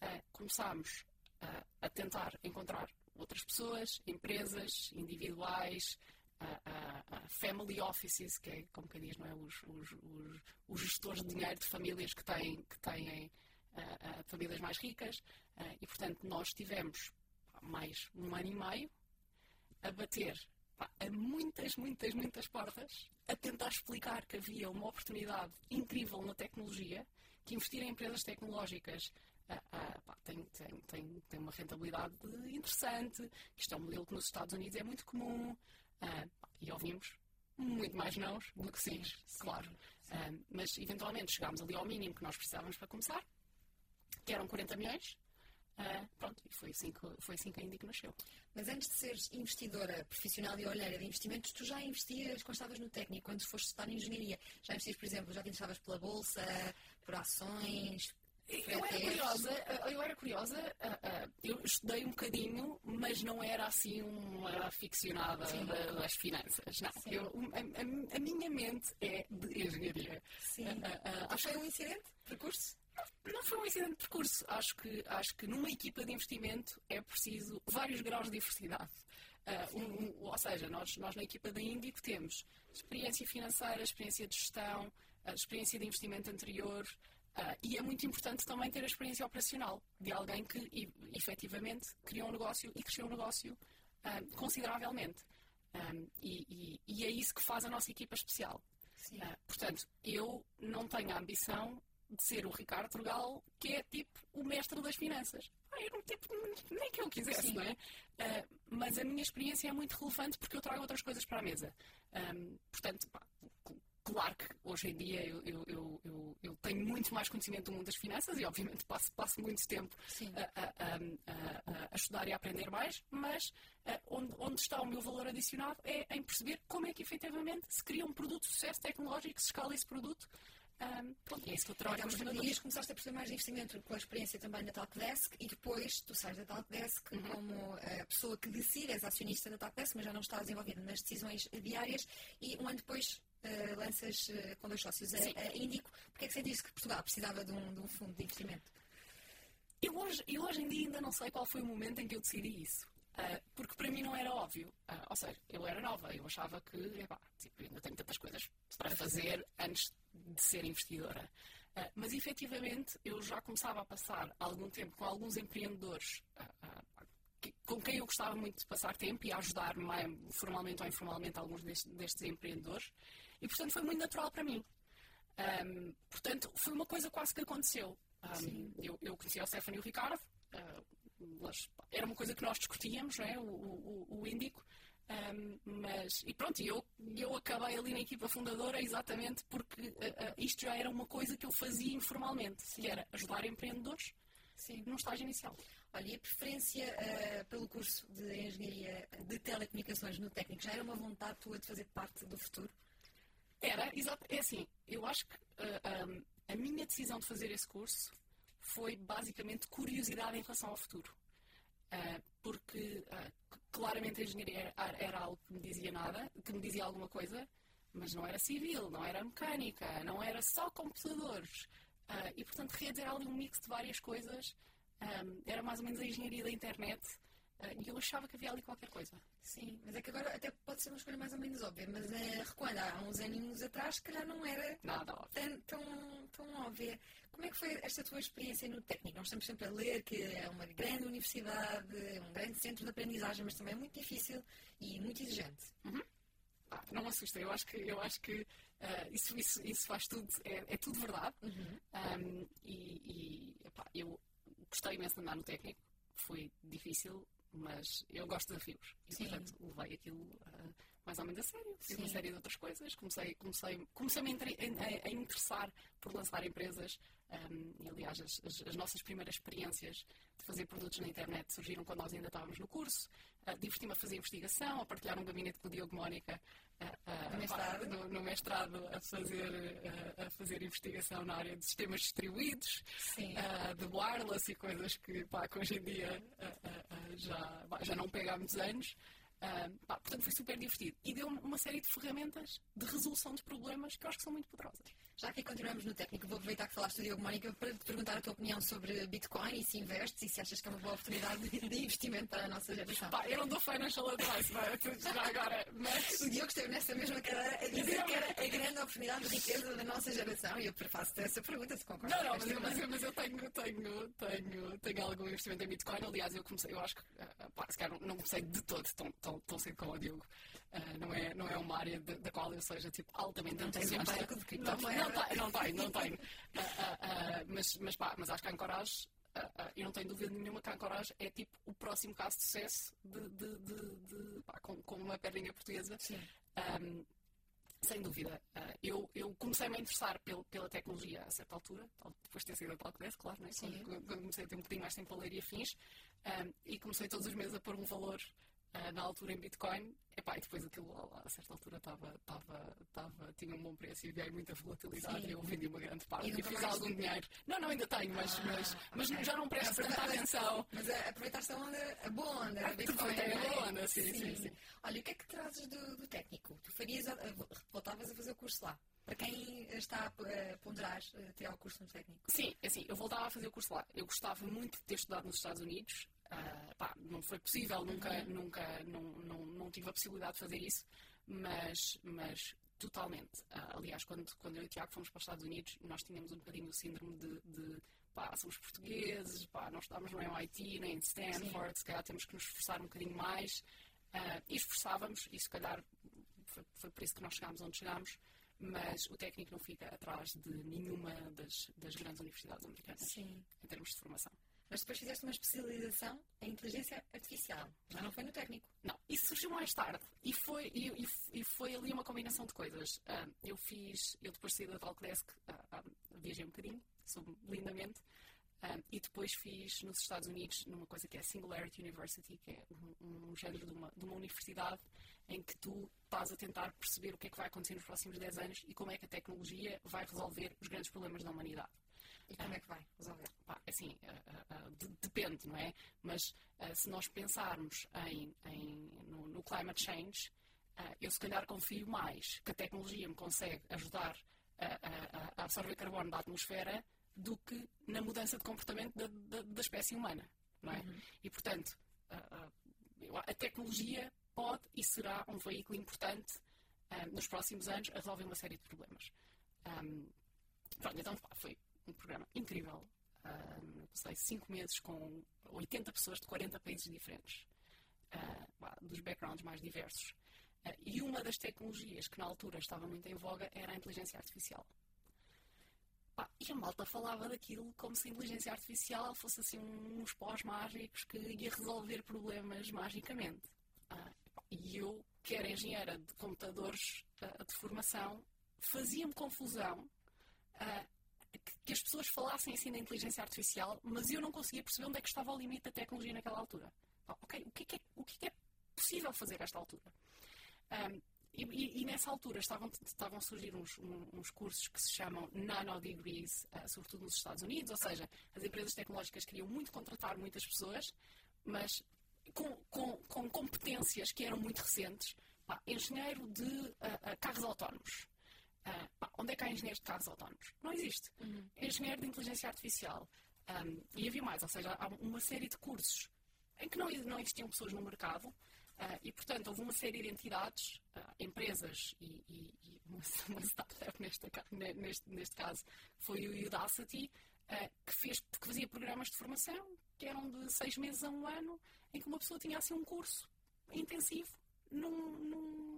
ah, começámos ah, a tentar encontrar outras pessoas, empresas, individuais, family offices, que é como que diz, não é? Os, os, os, os, gestores de dinheiro de famílias que têm, que têm famílias mais ricas. e, portanto, nós tivemos mais um ano e meio a bater a muitas, muitas, muitas portas a tentar explicar que havia uma oportunidade incrível na tecnologia, que investir em empresas tecnológicas pá, tem, tem, tem, tem uma rentabilidade interessante, que isto é um modelo que nos Estados Unidos é muito comum, e ouvimos muito mais nãos do que sim, claro. mas eventualmente chegámos ali ao mínimo que nós precisávamos para começar, que eram 40 milhões, Uh, pronto, e foi assim, que, foi assim que a Indico nasceu. Mas antes de seres investidora profissional e olheira de investimentos, tu já investias quando estavas no técnico, quando foste estudar em engenharia? Já investias, por exemplo, já te interessavas pela bolsa, por ações? Eu era curiosa, eu era curiosa, eu estudei um bocadinho, mas não era assim uma aficionada Sim. das finanças. Não, eu, a, a, minha mente é de engenharia. Sim. Uh, uh, foi um incidente? Percurso? Não foi um incidente de percurso. Acho que, acho que numa equipa de investimento é preciso vários graus de diversidade. Uh, um, um, ou seja, nós, nós na equipa da Índico temos experiência financeira, experiência de gestão, uh, experiência de investimento anterior uh, e é muito importante também ter a experiência operacional de alguém que e, efetivamente criou um negócio e cresceu um negócio consideravelmente. Um, e, e, e, é isso que faz a nossa equipa especial. portanto, eu não tenho a ambição de ser o Ricardo Turgal, que é tipo o mestre das finanças. Era um tipo, nem que eu quisesse, Sim. não é? Uh, mas a minha experiência é muito relevante porque eu trago outras coisas para a mesa. Um, portanto, pá, claro que hoje em dia eu, eu, eu, eu, tenho muito mais conhecimento do mundo das finanças e, obviamente, passo, passo muito tempo a, a, a, a, estudar e a aprender mais, mas uh, onde, onde está o meu valor adicionado é em perceber como é que efetivamente se cria um produto de sucesso tecnológico, se escala esse produto um, pronto, é isso que eu troco. Então, dias começaste a perceber mais de investimento com a experiência também da Talkdesk e depois tu sais da Talkdesk uhum. como a pessoa que decide, és acionista da Talkdesk, mas já não estás envolvida nas decisões diárias e um ano depois uh, lanças uh, com dois sócios a, a Índico. Porquê é que sentiste que Portugal precisava de um, de um fundo de investimento? Eu hoje, eu hoje em dia ainda não sei qual foi o momento em que eu decidi isso. Uh, porque para mim não era óbvio. Uh, ou seja, eu era nova, eu achava que epá, tipo, ainda tenho tantas coisas para fazer antes de ser investidora. Uh, mas efetivamente eu já começava a passar algum tempo com alguns empreendedores que, com quem eu gostava muito de passar tempo e ajudar formalmente ou informalmente alguns destes, destes empreendedores. E portanto foi muito natural para mim. Um, portanto, foi uma coisa quase que aconteceu. Um, eu, eu conheci o Stefano e o Ricardo, era uma coisa que nós discutíamos, não é? o, o, o índico. Um, mas, e pronto, eu, eu acabei ali na equipa fundadora exatamente porque uh, uh, isto já era uma coisa que eu fazia informalmente, Sim. que era ajudar empreendedores Sim. num estágio inicial. Olha, e a preferência uh, pelo curso de Engenharia de Telecomunicações no técnico já era uma vontade tua de fazer parte do futuro? Era, exato. É assim, eu acho que um, a minha decisão de fazer esse curso foi basicamente curiosidade em relação ao futuro. Uh, porque uh, claramente a engenharia era, era, algo que me dizia nada, que me dizia alguma coisa, mas não era civil, não era mecânica, não era só computadores. Uh, e portanto queria dizer ali um mix de várias coisas. Um, era mais ou menos a engenharia da internet e eu achava que havia ali qualquer coisa. Sim, mas é que agora até pode ser uma escolha mais ou menos óbvia, mas uh, recuando há uns aninhos atrás, se calhar não era Nada. Tão, tão, tão óbvia. Como é que foi esta tua experiência no técnico? Nós estamos sempre a ler que é uma grande universidade, um grande centro de aprendizagem, mas também é muito difícil e muito exigente. Uhum. Ah, não me assusta, eu acho que, eu acho que uh, isso, isso, isso faz tudo, é, é tudo verdade. Uhum. Um, e, e epá, eu gostei imenso de andar no técnico, foi difícil, mas eu gosto de desafios e Sim. portanto levei aquilo uh, mais ou menos a sério. Fiz uma série de outras coisas, comecei, comecei, comecei a, a, a interessar por lançar empresas um, e aliás as, as, as, nossas primeiras experiências de fazer produtos na internet surgiram quando nós ainda estávamos no curso. Uh, Diverti-me a fazer investigação, a partilhar um gabinete com o Diogo Mónica no, mestrado. No, no, mestrado a fazer, a, fazer investigação na área de sistemas distribuídos, de wireless e coisas que, pá, que hoje em dia já, já não pega há muitos anos. pá, portanto, foi super divertido. E deu uma série de ferramentas de resolução de problemas que eu acho que são muito poderosas. Já que continuamos no técnico, vou aproveitar que falaste do Diogo Mónica para te perguntar a tua opinião sobre Bitcoin e se investes e se achas que é uma boa oportunidade de, investimento para a nossa geração. Pá, eu não dou financial advice, já agora, mas... O Diogo esteve nessa mesma cadeira a dizer que era a grande oportunidade de riqueza da nossa geração e eu faço-te essa pergunta, se concordas. Não, não, mas, eu, mas, eu, mas eu tenho, tenho, tenho, tenho algum investimento em Bitcoin. Aliás, eu comecei, eu acho que, uh, pá, se calhar não comecei de todo tão, tão, tão cedo como o Diogo. Uh, não, é, não é uma área da qual eu seja tipo, altamente não entusiasta. Não, de não, não, tenho, não tenho, não tenho. Uh, uh, mas, mas, pá, mas acho que a Ancorage, eu não tenho dúvida nenhuma que a Ancorage é tipo o próximo caso de sucesso de, de, de, de pá, com, com, uma perninha portuguesa. Um, sem dúvida. Eu, eu comecei-me a interessar pel, pela tecnologia a certa altura, depois de ter sido a Talkdesk, claro, né? quando, quando, comecei a ter um bocadinho mais tempo a ler e afins, um, e comecei todos os meses a pôr um valor uh, na altura em Bitcoin. Epá, e depois aquilo a certa altura estava, estava, estava, tinha um bom preço e havia muita volatilidade Sim. e eu vendi uma grande parte e, e fiz algum mais... dinheiro. Não, não, ainda tenho, mas, ah, mas, mas okay. já não presto tanta atenção. Mas aproveitaste a onda, a boa onda da Bitcoin. É a boa onda, sim, sim, sim, sim. Olha, o que é que trazes do, do técnico? Tu farias, voltavas a fazer o curso lá? Para quem está a ponderar ter o curso no técnico? Sim, é assim, eu voltava a fazer o curso lá. Eu gostava muito de ter estudado nos Estados Unidos. Uh, pá, não foi possível, nunca, nunca não, não, não tive a possibilidade de fazer isso, mas, mas totalmente. Uh, aliás, quando, quando eu e o Tiago fomos para os Estados Unidos, nós tínhamos um bocadinho o síndrome de, de pá, somos portugueses, pá, não estamos no MIT, nem em Stanford, Sim. se calhar temos que nos esforçar um bocadinho mais. Uh, e esforçávamos, e se calhar foi, foi por isso que nós chegámos onde chegámos, mas o técnico não fica atrás de nenhuma das, das grandes universidades americanas Sim. em termos de formação. Mas depois fizeste uma especialização em inteligência artificial. Já não foi no técnico. Não, isso surgiu mais tarde. E foi, e, e foi ali uma combinação de coisas. Uh, eu fiz, eu depois saí da Talkdesk, uh, uh, viajei um bocadinho, soube lindamente. e depois fiz nos Estados Unidos numa coisa que é Singularity University, que é um, um género de uma, de uma universidade em que tu estás a tentar perceber o que é que vai acontecer nos próximos 10 anos e como é que a tecnologia vai resolver os grandes problemas da humanidade. E como é que vai resolver? Pá, assim, uh, uh, de, depende, não é? Mas se nós pensarmos em, em no, no, climate change, eu se calhar confio mais que a tecnologia me consegue ajudar a, a absorver carbono da atmosfera do que na mudança de comportamento da, da, da espécie humana, não é? Uhum. E, portanto, a tecnologia pode e será um veículo importante nos próximos anos a resolver uma série de problemas. Um, pronto, então foi um programa incrível. Uh, sei, cinco meses com 80 pessoas de 40 países diferentes, uh, dos backgrounds mais diversos. Uh, e uma das tecnologias que na altura estava muito em voga era a inteligência artificial. Pá, e a malta falava daquilo como se a inteligência artificial fosse assim uns pós mágicos que ia resolver problemas magicamente. e eu, que era engenheira de computadores de formação, fazia-me confusão que as pessoas falassem assim da inteligência artificial, mas eu não conseguia perceber onde é que estava o limite da tecnologia naquela altura. ok, o que é é, o é, que é possível fazer a esta altura? Um, e, e, nessa altura estavam, estavam a surgir uns, uns cursos que se chamam Nano Degrees, uh, sobretudo nos Estados Unidos, ou seja, as empresas tecnológicas queriam muito contratar muitas pessoas, mas com, com, com competências que eram muito recentes. Pá, engenheiro de uh, uh, carros autónomos, Uh, onde é que há engenheiros de carros autónomos? Não existe. Uhum. Engenheiro de inteligência artificial. Um, e havia mais, ou seja, há uma série de cursos em que não, não existiam pessoas no mercado uh, e, portanto, houve uma série de entidades, uh, empresas e, e, e uma, uma, startup neste, neste, neste caso foi o Udacity, que, fez, que fazia programas de formação que eram de seis meses a um ano, em que uma pessoa tinha assim um curso intensivo num, num, num, num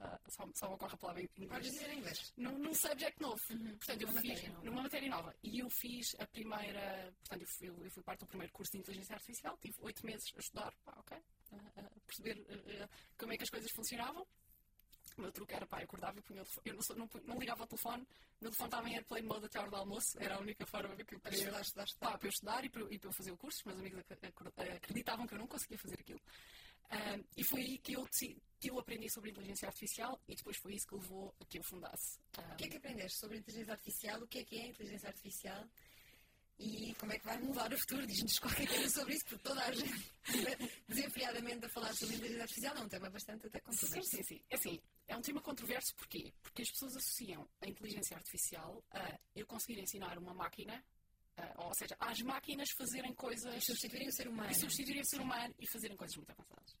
uh, só, só ocorre a palavra em inglês. Dizer em inglês. Num, num subject novo. Uhum. Portanto, eu fiz matéria numa matéria nova. E eu fiz a primeira. Portanto, eu fui, eu fui parte do primeiro curso de inteligência artificial. Tive oito meses a estudar, pá, ok, a, a perceber uh, como é que as coisas funcionavam. O meu truque era, pá, eu acordava e punha o telefone. Eu não, não, não ligava ao telefone, o meu telefone estava em airplane mode até a hora do almoço, era a única forma que. Para estudar, estudar, Pá, para eu estudar e para, e para eu fazer o curso. Os meus amigos acreditavam que eu não conseguia fazer aquilo. Uh, e foi aí que eu, que eu aprendi sobre inteligência artificial e depois foi isso que levou a que eu fundasse. Um... O que é que aprendeste sobre inteligência artificial? O que é que é inteligência artificial? E como é que vai mudar o futuro? Diz-nos qualquer coisa sobre isso, porque toda a gente desenfreadamente a falar sobre inteligência artificial é um tema bastante até controverso. Sim, sim, sim. É assim, é um tema controverso porquê? Porque que as pessoas associam a inteligência artificial a eu conseguir ensinar uma máquina, uh, ou seja, às máquinas fazerem coisas. E substituírem o ser humano. E substituírem o ser humano e fazerem coisas muito avançadas.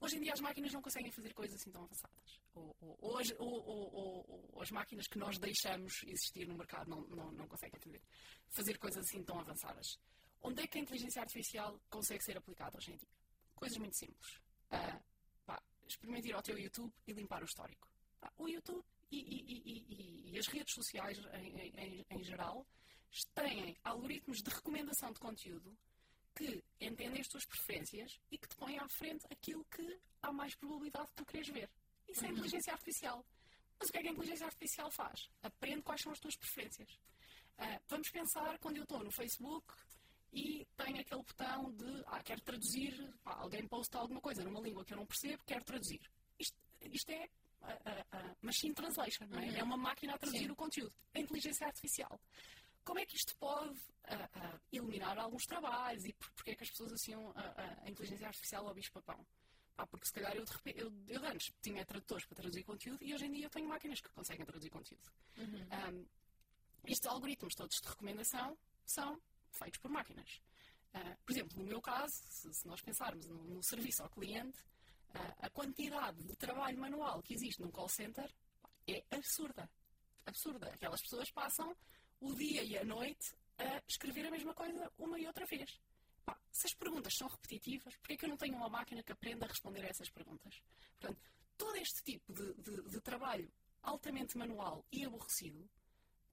Hoje em dia as máquinas não conseguem fazer coisas assim tão avançadas. Ou, ou, ou, as, ou, as, máquinas que nós deixamos existir no mercado não, não, não conseguem fazer, fazer coisas assim tão avançadas. Onde é que a inteligência artificial consegue ser aplicada hoje em dia? Coisas muito simples. Uh, pá, experimente ir ao teu YouTube e limpar o histórico. Pá, o YouTube e, e, e, e, as redes sociais em, em, em geral têm algoritmos de recomendação de conteúdo que entendem as tuas preferências e que te põem à frente aquilo que há mais probabilidade de tu queres ver. Isso é uhum. inteligência artificial. Mas o que é que a inteligência artificial faz? Aprende quais são as tuas preferências. Uh, vamos pensar quando eu estou no Facebook e tenho aquele botão de ah, quero traduzir, alguém posta alguma coisa numa língua que eu não percebo, quero traduzir. Isto, isto é a, a, a machine translation, não é? Uhum. é uma máquina a traduzir Sim. o conteúdo. É inteligência artificial. Como é que isto pode uh, uh, eliminar alguns trabalhos e por, porque é que as pessoas associam a, a inteligência artificial ao bicho-papão? Ah, porque se calhar eu, de repente, eu, eu antes tinha tradutores para traduzir conteúdo e hoje em dia eu tenho máquinas que conseguem traduzir conteúdo. Uhum. Um, estes algoritmos todos de recomendação são feitos por máquinas. Uh, por exemplo, no meu caso, se, se nós pensarmos no, no, serviço ao cliente, uh, a quantidade de trabalho manual que existe num call center é absurda. Absurda. Aquelas pessoas passam o dia e a noite a escrever a mesma coisa uma e outra vez. Pá, se as perguntas são repetitivas, porquê é que eu não tenho uma máquina que aprenda a responder a essas perguntas? Portanto, todo este tipo de, de, de trabalho altamente manual e aborrecido,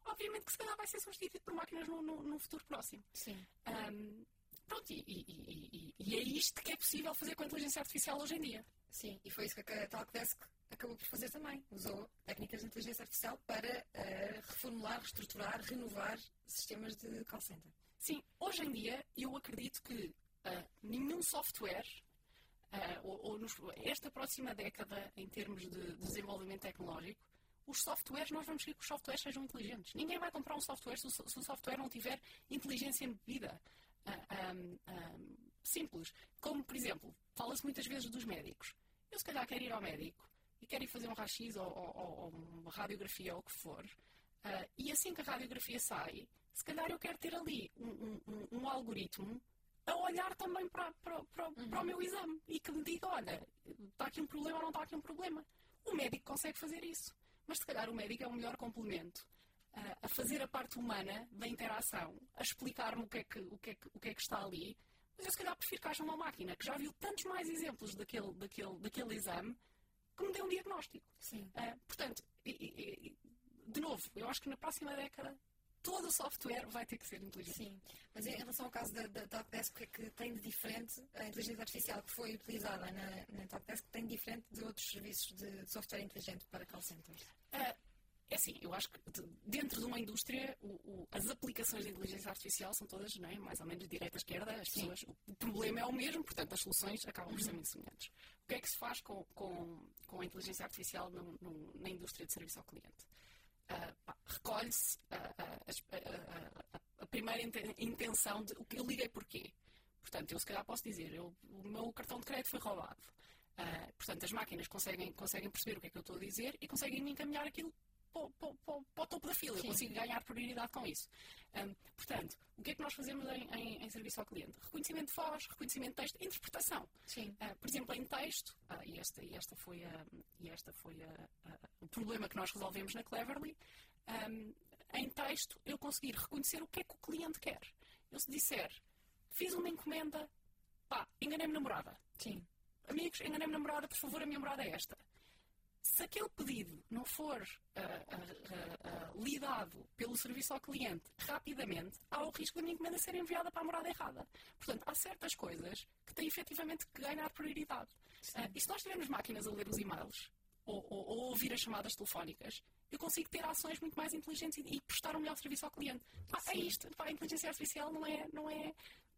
obviamente que se calhar vai ser substituído por máquinas no, no, no futuro próximo. Sim. Um, pronto, e, e, e, e, é isto que é possível fazer com a inteligência artificial hoje em dia. Sim, e foi isso que a Talkdesk acabou por fazer também. Usou técnicas de inteligência artificial para uh, reformular, reestruturar, renovar sistemas de call center. Sim, hoje em dia eu acredito que uh, nenhum software, uh, ou, ou nos, esta próxima década, em termos de, de desenvolvimento tecnológico, os softwares, nós vamos querer que os softwares sejam inteligentes. Ninguém vai comprar um software se o, se o software não tiver inteligência embebida. Uh, um, um, simples. Como, por exemplo, fala-se muitas vezes dos médicos. Eu, se calhar, quero ir ao médico e quero ir fazer um raio-x ou, ou, ou, uma radiografia ou o que for, uh, e assim que a radiografia sai, se calhar eu quero ter ali um, um, um algoritmo a olhar também para, para, para, uhum. para, o meu exame e que me diga, olha, está aqui um problema ou não está aqui um problema. O médico consegue fazer isso, mas se calhar o médico é o melhor complemento uh, a fazer a parte humana da interação, a explicar-me o, que é que, o, que é que, o que é que está ali, mas eu se calhar prefiro que haja uma máquina que já viu tantos mais exemplos daquele, daquele, daquele exame que me dê um diagnóstico. Sim. Uh, portanto, e, e, de novo, eu acho que na próxima década todo o software vai ter que ser inteligente. Sim, mas em relação ao caso da, da Talkdesk, o que é que tem de diferente a inteligência artificial que foi utilizada na, na Talkdesk tem de diferente de outros serviços de, software inteligente para call centers? Uh, é assim, eu acho que dentro de uma indústria o, o, as aplicações de inteligência artificial são todas é, mais ou menos direita à esquerda. As pessoas, o problema é o mesmo, portanto as soluções acabam por ser muito semelhantes. O que é que se faz com, com, com a inteligência artificial no, no, na indústria de serviço ao cliente? Uh, Recolhe-se uh, uh, a primeira intenção de o que eu liguei porquê. Portanto, eu se calhar posso dizer, eu, o meu cartão de crédito foi roubado. Uh, portanto, as máquinas conseguem, conseguem perceber o que é que eu estou a dizer e conseguem encaminhar aquilo para, para, para, o topo da fila. Sim. Eu consigo ganhar prioridade com isso. Um, portanto, o que é que nós fazemos em, em, em, serviço ao cliente? Reconhecimento de voz, reconhecimento de texto, interpretação. Uh, por exemplo, em texto, uh, e, esta, e esta foi, a, e esta foi a, a, o problema que nós resolvemos na Cleverly, um, em texto eu conseguir reconhecer o que é que o cliente quer. Eu se disser, fiz uma encomenda, pá, enganei-me namorada. Sim. Amigos, enganei-me namorada, por favor, a minha namorada é esta se aquele pedido não for uh, uh, uh, lidado pelo serviço ao cliente rapidamente, há o risco da minha encomenda ser enviada para a morada errada. Portanto, há certas coisas que têm efetivamente que ganhar prioridade. e se nós tivermos máquinas a ler os e-mails ou, ou, ou, ouvir as chamadas telefónicas, eu consigo ter ações muito mais inteligentes e, e prestar um melhor serviço ao cliente. é isto. a inteligência artificial não é, não é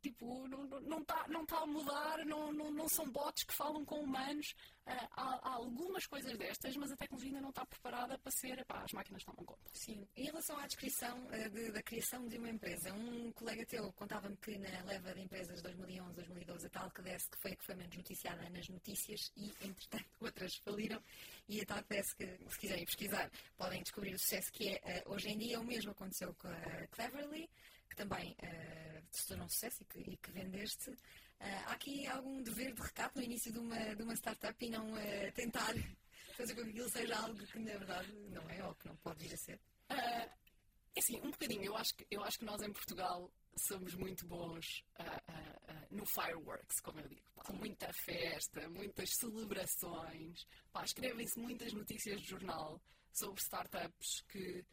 Tipo, não está não tá, a mudar, não, não, não são bots que falam com humanos. Uh, há, há, algumas coisas destas, mas a tecnologia ainda não está preparada para ser. Epá, as máquinas tomam conta. Sim. Em relação à descrição uh, de, da criação de uma empresa, um colega teu contava-me que na leva de empresas 2011, 2012, a tal que desse que foi a que foi menos noticiada nas notícias e, entretanto, outras faliram. E a tal que desse que, se quiserem pesquisar, podem descobrir o sucesso que é uh, hoje em dia. O mesmo aconteceu com a Cleverly que também uh, se tornou um sucesso e que, e que vendeste. Uh, há aqui algum dever de recato no início de uma, de uma startup e não uh, tentar fazer com que aquilo seja algo que na verdade não é ou que não pode vir a ser? Uh, assim, um bocadinho. Eu acho, que, eu acho que nós em Portugal somos muito bons no fireworks, como eu digo. Pá, muita festa, muitas celebrações. Escrevem-se muitas notícias de jornal sobre startups que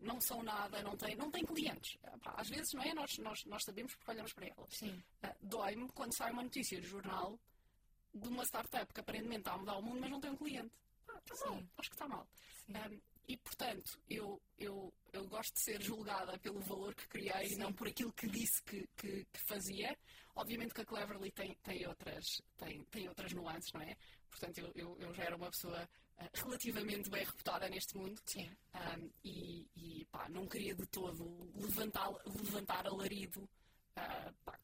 não são nada, não têm, não têm clientes. às vezes, não é? Nós, nós, nós sabemos porque olhamos para elas. Sim. Uh, Dói-me quando sai uma notícia de jornal de uma startup que aparentemente está a mudar o mundo, mas não tem um cliente. Ah, está mal. Acho que está mal. Um, e, portanto, eu, eu, eu gosto de ser julgada pelo valor que criei e não por aquilo que disse que, que, que, fazia. Obviamente que a Cleverly tem, tem, outras, tem, tem outras nuances, não é? Portanto, eu, eu, eu já era uma pessoa relativamente bem reputada neste mundo. Sim. Um, e, e pá, não queria de todo levantar, levantar alarido uh, pá,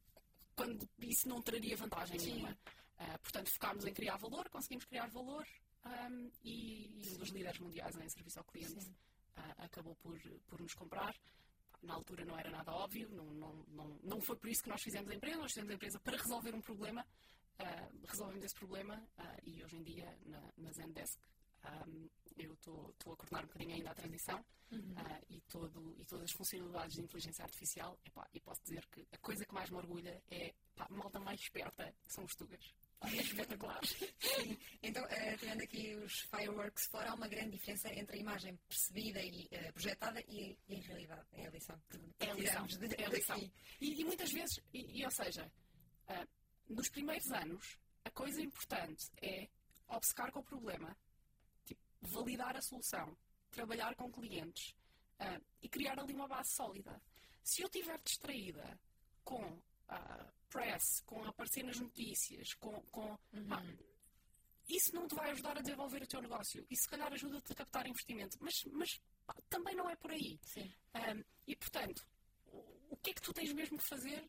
quando isso não traria vantagem Sim. nenhuma. Uh, portanto, focámos em criar valor, conseguimos criar valor um, e, e um dos líderes mundiais em serviço ao cliente uh, acabou por, por nos comprar. Na altura não era nada óbvio, não, não, não, não foi por isso que nós fizemos a empresa, nós fizemos a empresa para resolver um problema. Uh, resolvemos esse problema e hoje em dia na, na Zendesk um, eu estou a coordenar um bocadinho ainda a transição uhum. uh, e, todo, e todas as funcionalidades de inteligência artificial. Epá, e posso dizer que a coisa que mais me orgulha é pá, a malta mais esperta são os tugas. É espetacular. Sim. Então, uh, tirando aqui os fireworks fora, há uma grande diferença entre a imagem percebida e uh, projetada e, e, em realidade. É a lição que é a lição. De, é a lição. E, e, muitas vezes, e, e ou seja, uh, nos primeiros anos, a coisa importante é obcecar com o problema, validar a solução, trabalhar com clientes uh, e criar ali uma base sólida. Se eu estiver distraída com uh, press, com aparecer nas notícias, com. com uhum. ah, isso não te vai ajudar a desenvolver o teu negócio. E se calhar ajuda-te a captar investimento. Mas, mas pá, também não é por aí. Um, e portanto, o, o que é que tu tens mesmo que fazer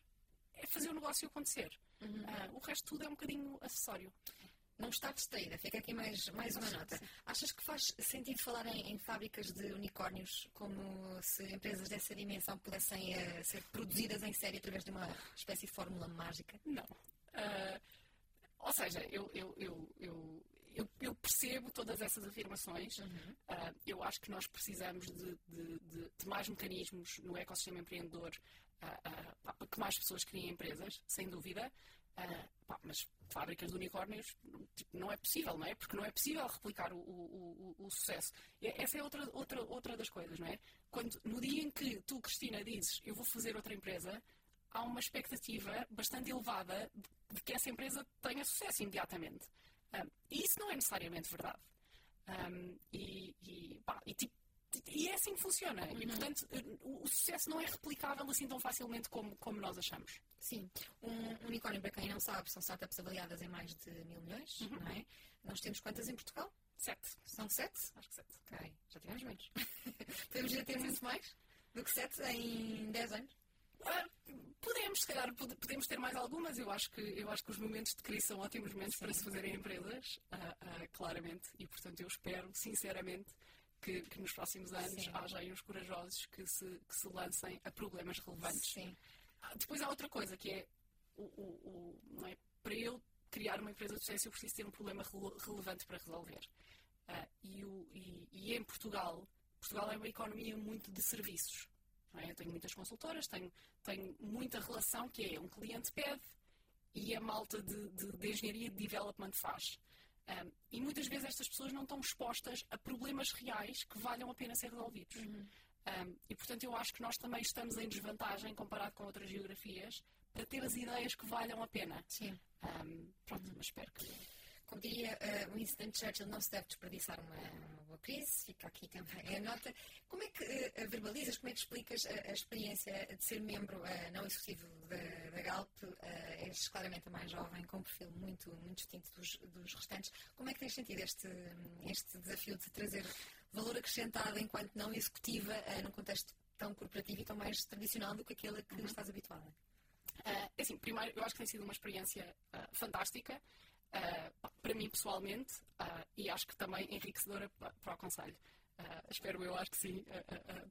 é fazer o negócio acontecer. Uhum. Uh, o resto tudo é um bocadinho acessório não está distraída. Fica aqui mais, mais uma nota. Achas que faz sentido falar em, em fábricas de unicórnios como se empresas dessa dimensão pudessem uh, ser produzidas em série através de uma espécie de fórmula mágica? Não. Uh, ou seja, eu, eu, eu, eu, eu, eu, percebo todas essas afirmações. Uhum. Uh, eu acho que nós precisamos de, de, de, de, mais mecanismos no ecossistema empreendedor para que mais pessoas criem empresas, sem dúvida. Pá, mas fábricas de unicórnios tipo, não é possível, não é? Porque não é possível replicar o, o, o, o, sucesso. Essa é outra, outra, outra das coisas, não é? Quando, no dia em que tu, Cristina, dizes eu vou fazer outra empresa, há uma expectativa bastante elevada de que essa empresa tenha sucesso imediatamente. Um, e isso não é necessariamente verdade. Um, e, e, pá, e tipo, e é assim que funciona. Uhum. E, portanto, o, o, sucesso não é replicável assim tão facilmente como, como nós achamos. Sim. Um unicórnio, para quem não sabe, são startups avaliadas em mais de mil milhões, uhum. não é? Nós temos quantas em Portugal? Sete. São sete? Acho que sete. Ok. Já tivemos menos. Podemos já ter muito mais do que sete em dez anos? Ah, podemos, se calhar, podemos ter mais algumas. Eu acho que, eu acho que os momentos de crise são ótimos momentos Sim. para se fazerem empresas, uh, uh, claramente. E, portanto, eu espero, sinceramente, que, que nos próximos anos Sim. haja aí uns corajosos que se, que se lancem a problemas relevantes. Sim. Ah, depois há outra coisa que é, o, o, o, não é para eu criar uma empresa de sucesso eu preciso ter um problema relevante para resolver. Uh, e, o, e, e, em Portugal, Portugal é uma economia muito de serviços. É? Eu tenho muitas consultoras, tenho, tenho muita relação que é um cliente pede e a malta de, de, de engenharia de development faz. Um, e muitas vezes estas pessoas não estão expostas a problemas reais que valham a pena ser resolvidos. Uhum. Um, e portanto eu acho que nós também estamos em desvantagem comparado com outras geografias para ter as ideias que valham a pena. Sim. Um, pronto, uhum. mas espero que. Como diria uh, Winston Churchill, não se deve desperdiçar uma, uma boa crise, fica aqui também a nota. Como é que uh, verbalizas, como é que explicas a, a experiência de ser membro uh, não executivo da, da Galp? és claramente a mais jovem, com um perfil muito, muito distinto dos, dos restantes. Como é que tens sentido este, este desafio de trazer valor acrescentado enquanto não executiva num contexto tão corporativo e tão mais tradicional do que aquele a que uhum. estás habituada? Uh, assim, primeiro, eu acho que tem sido uma experiência uh, fantástica uh, para mim pessoalmente e acho que também enriquecedora para, para o Conselho. espero eu, acho que sim,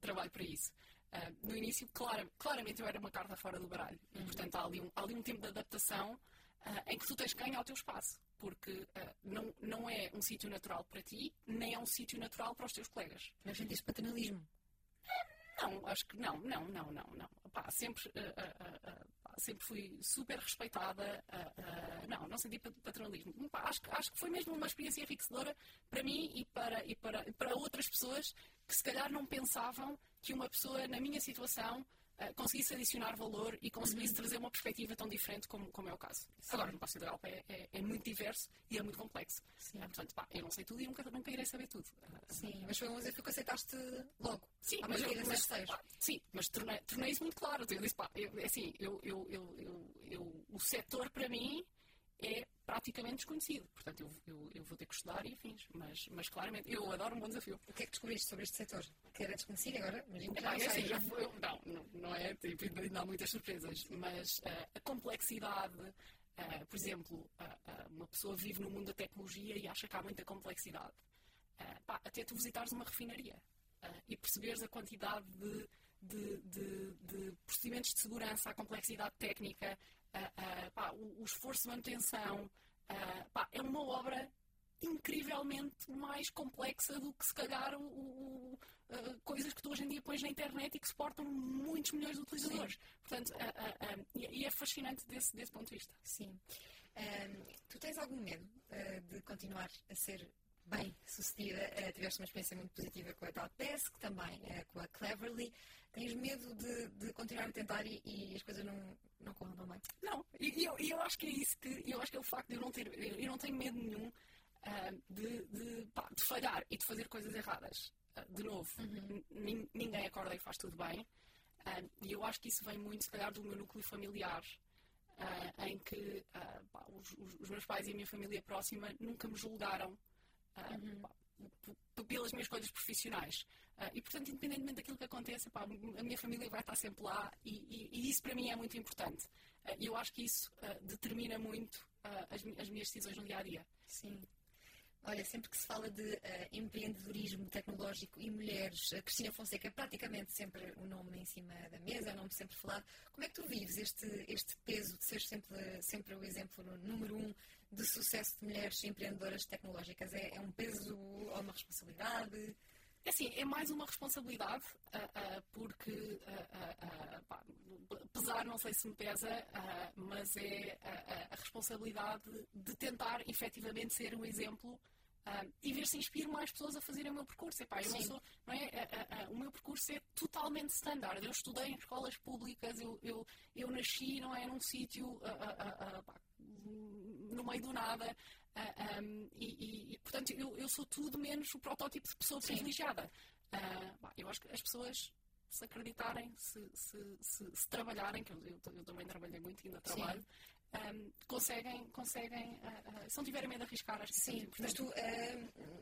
trabalho para isso. no início, clara, claramente, eu era uma carta fora do baralho. E, portanto, há ali um, há ali um tempo de adaptação em que tu tens que ganhar o teu espaço. Porque não, não é um sítio natural para ti, nem é um sítio natural para os teus colegas. Mas sentiste paternalismo? Não, acho que não, não, não, não, não. Pá, sempre, uh, uh, uh, sempre fui super respeitada. não, não senti paternalismo. Acho, acho que foi mesmo uma experiência enriquecedora para mim e para, e para, para outras pessoas que se calhar não pensavam que uma pessoa na minha situação uh, conseguisse adicionar valor e conseguisse uhum. trazer uma perspectiva tão diferente como, como é o caso. Sim. Agora, o negócio da Alpa é, é, é, muito diverso e é muito complexo. Uh, portanto, pá, eu não sei tudo e nunca, nunca irei saber tudo. Uh, sim, mas foi um desafio que aceitaste logo. Sim, mas, eu, mas, pá, sim, mas tornei, tornei isso muito claro. Eu disse, pá, eu, é assim, eu, eu, eu, eu, eu o setor para mim é praticamente desconhecido. Portanto, eu, eu, eu, vou ter que estudar e afins. Mas, mas claramente, eu adoro um bom desafio. O que é que descobriste sobre este setor? Que era desconhecido agora? Imagino já é, assim, eu, não, não, não é, tipo, ainda há muitas surpresas. Mas uh, a complexidade, uh, por exemplo, uh, uma pessoa vive no mundo da tecnologia e acha que há muita complexidade. Pá, até tu visitares uma refinaria e perceberes a quantidade de, de, de, de procedimentos de segurança, a complexidade técnica, uh, pá, o, o, esforço de manutenção, pá, é uma obra incrivelmente mais complexa do que se calhar o, o, uh, coisas que tu hoje em dia pões na internet e que suportam muitos milhões de utilizadores. Sim. Portanto, uh, uh, e, é fascinante desse, desse ponto de vista. Sim. tu tens algum medo de continuar a ser bem sucedida? tiveste uma experiência muito positiva com a Talkdesk, também com a Cleverly. Tens medo de, de continuar a tentar e, e as coisas não, não corram bem? Não, e eu, eu acho que é isso que eu acho que é o facto de eu não ter, eu não tenho medo nenhum uh, de, de, pá, de, falhar e de fazer coisas erradas. Uh, de novo, uhum. ninguém acorda e faz tudo bem. Uh, e eu acho que isso vem muito, se calhar, do meu núcleo familiar. em que pá, os, os, meus pais e a minha família próxima nunca me julgaram uhum. pá, pelas minhas coisas profissionais. Uh, e, portanto, independentemente daquilo que aconteça, pá, a minha família vai estar sempre lá e, e, e isso para mim é muito importante. Uh, e eu acho que isso uh, determina muito as, as, minhas decisões no dia a dia. Sim. Olha, sempre que se fala de empreendedorismo tecnológico e mulheres, a Cristina Fonseca é praticamente sempre o nome em cima da mesa, é o nome sempre falado. Como é que tu vives este, este peso de ser sempre, sempre o exemplo número um de sucesso de mulheres empreendedoras tecnológicas? É, é um peso ou uma responsabilidade? É assim, é mais uma responsabilidade, uh, uh, porque uh, pá, pesar não sei se me pesa, mas é a responsabilidade de tentar efetivamente ser um exemplo e ver se inspiro mais pessoas a fazerem o meu percurso. Epá, eu não sou, não é, o meu percurso é totalmente standard. Eu estudei em escolas públicas, eu, eu, eu nasci não é, num sítio no meio do nada. Uh, ah, um, e, e, portanto, eu, eu, sou tudo menos o protótipo de pessoa Sim. privilegiada. Uh, bah, eu acho que as pessoas, se acreditarem, se, se, se, se trabalharem, que eu, eu, também trabalhei muito e ainda trabalho, um, conseguem, conseguem uh, se não tiverem medo de arriscar, acho que sim. Mas tu,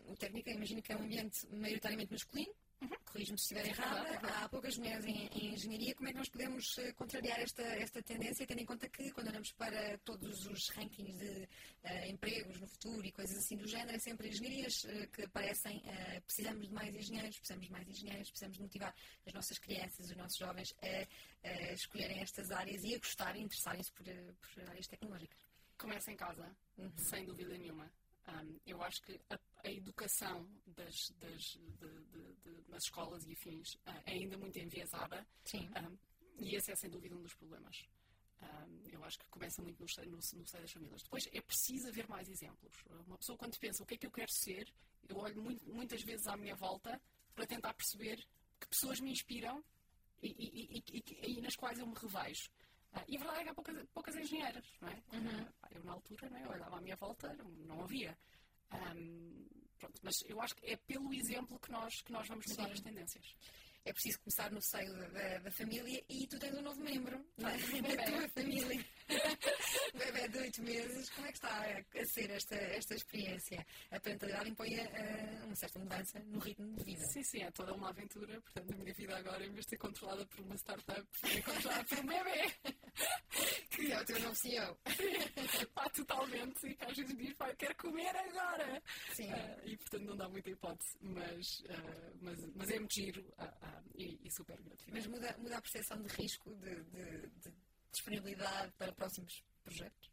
o técnico, imagino que é um ambiente maioritariamente masculino, Uhum. Corrijo-me se estiver errada. Há poucas mulheres em, em, engenharia. Como é que nós podemos uh, contrariar esta, esta tendência, tendo em conta que, quando olhamos para todos os rankings de uh, empregos no futuro e coisas assim do género, é sempre engenharias uh, que aparecem. precisamos de mais engenheiros, precisamos de mais engenheiros, precisamos de motivar as nossas crianças, os nossos jovens a, a escolherem estas áreas e a gostarem, interessarem-se por, por áreas tecnológicas. Começa em casa, uhum. sem dúvida nenhuma. Um, eu acho que a, a educação das, das, de, de, de, nas escolas e afins uh, é ainda muito enviesada. Sim. Um, e esse é sem dúvida um dos problemas. Um, eu acho que começa muito no, no, no seio das famílias. Depois é preciso haver mais exemplos. Uma pessoa, quando pensa o que é que eu quero ser, eu olho muito, muitas vezes à minha volta para tentar perceber que pessoas me inspiram e, e, e, e nas quais eu me revejo. E a verdade é que há poucas, poucas engenheiras, não é? Ah, eu, na altura, não é? eu olhava à minha volta, não, não havia. Ahm, pronto, mas eu acho que é pelo exemplo que nós, que nós vamos mudar Sim. as tendências. É preciso começar no seio da, da- família e tu tens um novo membro não é? um da tua família. Bebé de 8 meses. Como é que está a, ser esta, esta experiência? A parentalidade impõe ah, uma certa mudança no ritmo de vida. Sim, sim, é toda uma aventura. Portanto, a minha vida agora, em vez de ser controlada por uma startup, é controlada por um bebê. Que é o teu novo CEO. Pá, totalmente. E que às vezes diz, pá, quero comer agora. Sim. Ah, e portanto não dá muita hipótese. Mas, ah, mas, mas é muito giro ah, e, e super gratificante. Mas muda, muda a percepção de risco, de, de- de disponibilidade para próximos projetos?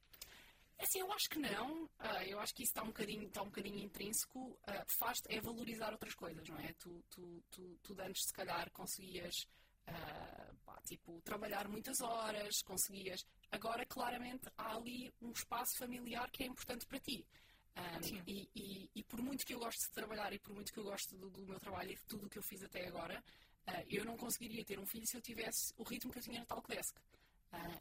Assim, eu acho que não. Ah, eu acho que isso está um bocadinho, está um bocadinho intrínseco. Ah, faz é valorizar outras coisas, não é? Tu, tu, tu, tu antes, se calhar, conseguias ah, pá, tipo, trabalhar muitas horas, conseguias. Agora, claramente, há ali um espaço familiar que é importante para ti. Sim. e, e, e por muito que eu gosto de trabalhar e por muito que eu gosto do, do meu trabalho e de tudo o que eu fiz até agora, ah, eu não conseguiria ter um filho se eu tivesse o ritmo que eu tinha na Talkdesk. Ah,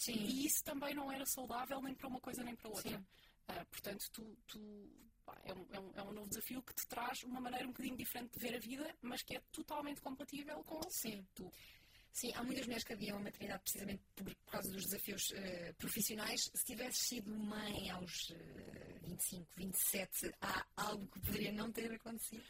E isso também não era saudável nem para uma coisa nem para outra. Ah, portanto, tu, tu- pá, é, um, é um- é um novo desafio que te traz uma maneira um bocadinho diferente de ver a vida, mas que é totalmente compatível com Sim. tu. Sim, há muitas mulheres que adiam a maternidade precisamente por, por causa dos desafios eh, profissionais. Se tivesses sido mãe aos eh, 25, 27, há algo que poderia não ter acontecido?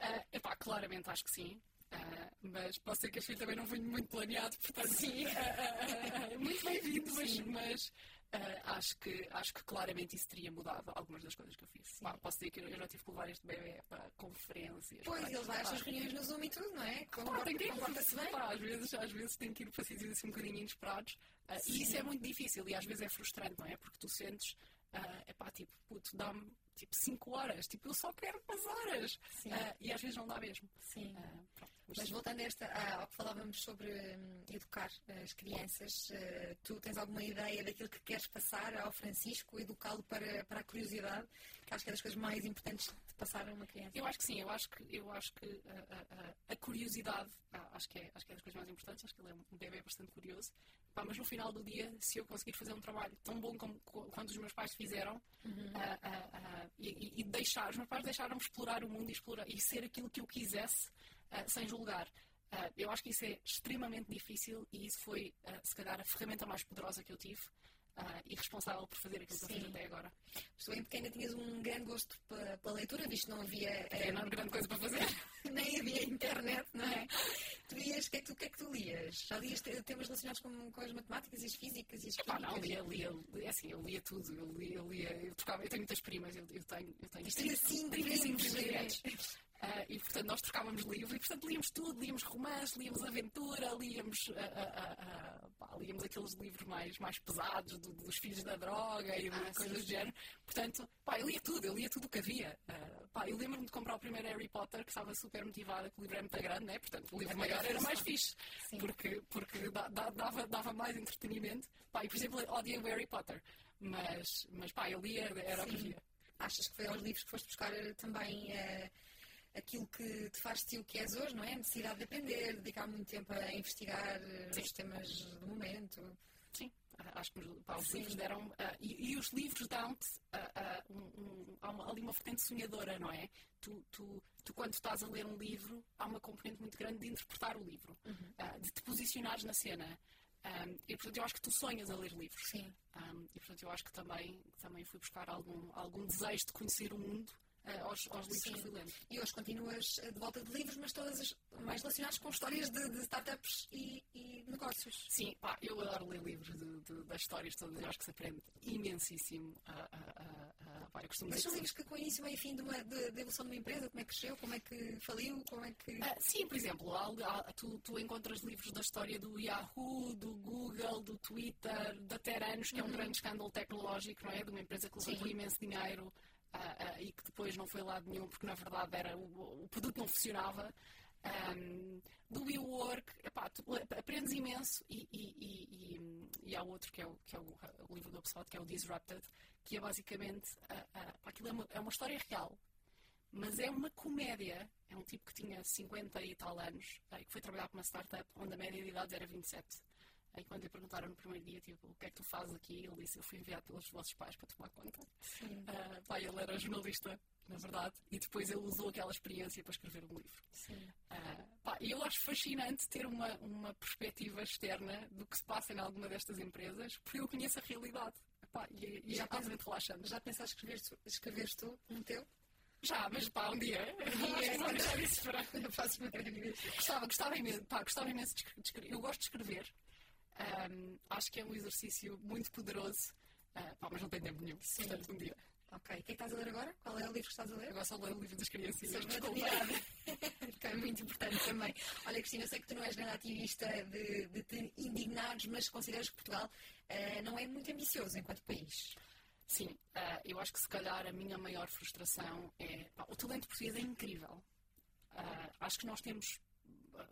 Ah, epá, claramente acho que sim. Ah, mas posso ser que este filho também não foi muito planeado, portanto, sim, ah, muito bem-vindo, mas, mas, ah, acho, que, acho que claramente isso teria mudado algumas das coisas que eu fiz. Pá, posso dizer que eu já tive que levar este bebê para conferências. Pois, para ele vai às suas reuniões no Zoom e tudo, não é? Comporta-se bem. Pá, às, vezes, às vezes tem que ir para sítios assim um bocadinho inesperados. Ah, e isso é muito difícil e às vezes é frustrante, não é? Porque tu sentes, é pá, tipo, puto, dá-me tipo 5 horas, tipo, eu só quero as horas. Ah, e às vezes não dá mesmo. Sim. Ah, pronto, mas voltando a esta, a- ao que falávamos sobre hum, educar as crianças, eh, tu tens alguma ideia daquilo que queres passar ao Francisco, educá-lo para, para a curiosidade, que acho que é das coisas mais importantes de passar a uma criança. Eu acho que sim, eu acho que, eu acho que ah, a curiosidade ah, acho, que é, acho que é das coisas mais importantes, acho que ele é um bebê bastante curioso. Pá, mas no final do dia, se eu conseguir fazer um trabalho tão bom como co- quando os meus pais fizeram, ah, ah, ah, e, e- e deixar, os meus pais deixaram-me explorar o mundo e, explorar, e ser aquilo que eu quisesse sem julgar. Eu acho que isso é extremamente difícil e isso foi, se calhar, a ferramenta mais poderosa que eu tive ah, e responsável por fazer aquilo que eu fiz até agora. Estou em pequena tinhas um grande gosto pela leitura, visto que não havia É não grande coisa para fazer. nem havia internet, não é? Tu lias, o que é que que é que tu lias? Já lias te- temas relacionados com, com as matemáticas e as físicas e as Pá, químicas? não, lia, lia, é assim, eu lia tudo, eu lia, eu lia, eu trocava, eu tenho muitas primas, eu, eu tenho, eu tenho Isto é assim, 35 primos, diretos. Ah, e portanto nós trocávamos livros e portanto líamos tudo, líamos romance, líamos aventura, líamos, ah, ah, pá, líamos aqueles livros mais, mais pesados do- dos filhos da droga e Ah, coisas sim, do género. Portanto, pá, eu lia tudo, eu lia tudo o que havia. Pá, eu lembro-me de comprar o primeiro Harry Potter, que estava super motivada, que o livro era muito grande, né? portanto o livro maior era mais fixe, Sim. porque, porque dá- dá- dava, dava mais entretenimento. Pá, e por exemplo, odiei o Harry Potter, mas, mas pá, eu lia, era o que Sim. havia. Achas que foi aos livros que foste buscar eh, também eh, aquilo que te faz ser o que és hoje, não é? A necessidade de aprender, dedicar muito tempo a investigar eh, Sim. os temas do momento. Sim, ah, acho que pá, os Sim. livros deram. ah, e, e os livros dão-te ah, ah, um- um- há uma- ali uma vertente sonhadora, não é? Tu, tu, tu, quando estás a ler um livro, há uma componente muito grande de interpretar o livro, Uhum. de te posicionares na cena. Ah, e portanto, eu acho que tu sonhas a ler livros. Sim. Ah, e portanto, eu acho que também, também fui buscar algum, algum desejo de conhecer o mundo ah, aos, aos livros Sim. que fui lendo. E hoje continuas eh, de volta de livros, mas todas as mais relacionadas com histórias de, de startups e, e negócios. Sim, pá, eu adoro ler livros de, de- das histórias todas, eu acho que se aprende imensíssimo. Ah, pá, eu costumo Mas são livros que com o início, meio e fim de uma de, de evolução de uma empresa, como é que cresceu, como é que faliu, como é que. Ah, sim, por exemplo, há- há- tu, tu encontras livros da história do Yahoo, do Google, do Twitter, da Teranos, que é um grande escândalo tecnológico, não é? De uma empresa que levantou Sim. imenso dinheiro ah, e que depois não foi lado nenhum porque na verdade era, o, o produto não funcionava. Ahm, do WeWork, epá, tu aprendes imenso e, e, e, e, e há outro que é, o, que é o, o livro do HubSpot, que é o Disrupted, que é basicamente ah, ah, aquilo é uma, é uma história real mas é uma comédia. É um tipo que tinha 50 e tal anos, eh, que foi trabalhar para uma startup onde a média de idade era 27. Aí quando lhe perguntaram no primeiro dia, tipo, o que é que tu fazes aqui? Ele disse, eu fui enviado pelos vossos pais para tomar conta. Sim. Uh, pá, ele era jornalista, na verdade, e depois ele usou aquela experiência para escrever um livro. Sim. Uh, pá, eu acho fascinante ter uma, uma perspectiva externa do que se passa em alguma destas empresas, porque eu conheço a realidade. Pá, e, e Já é altamente relaxante. Já pensaste escrever, escreveres tu um teu? Já, mas pá, um dia. Gostava, gostava imenso, pá, gostava imenso de escrever. Eu gosto de escrever. Ahm, acho que é um exercício muito poderoso. Ah, pá, mas não tenho tempo nenhum. Sim. Portanto, um dia. Ok. O que é que estás a ler agora? Qual é o livro que estás a ler? Agora só leio o livro das crianças. Sobre maternidade. que é muito importante também. Olha, Cristina, eu sei que tu não és grande ativista de, de te indignares, mas consideras que Portugal eh, não é muito ambicioso enquanto país. Sim, ah, eu acho que se calhar a minha maior frustração é. pá, o talento português é incrível. Acho que nós temos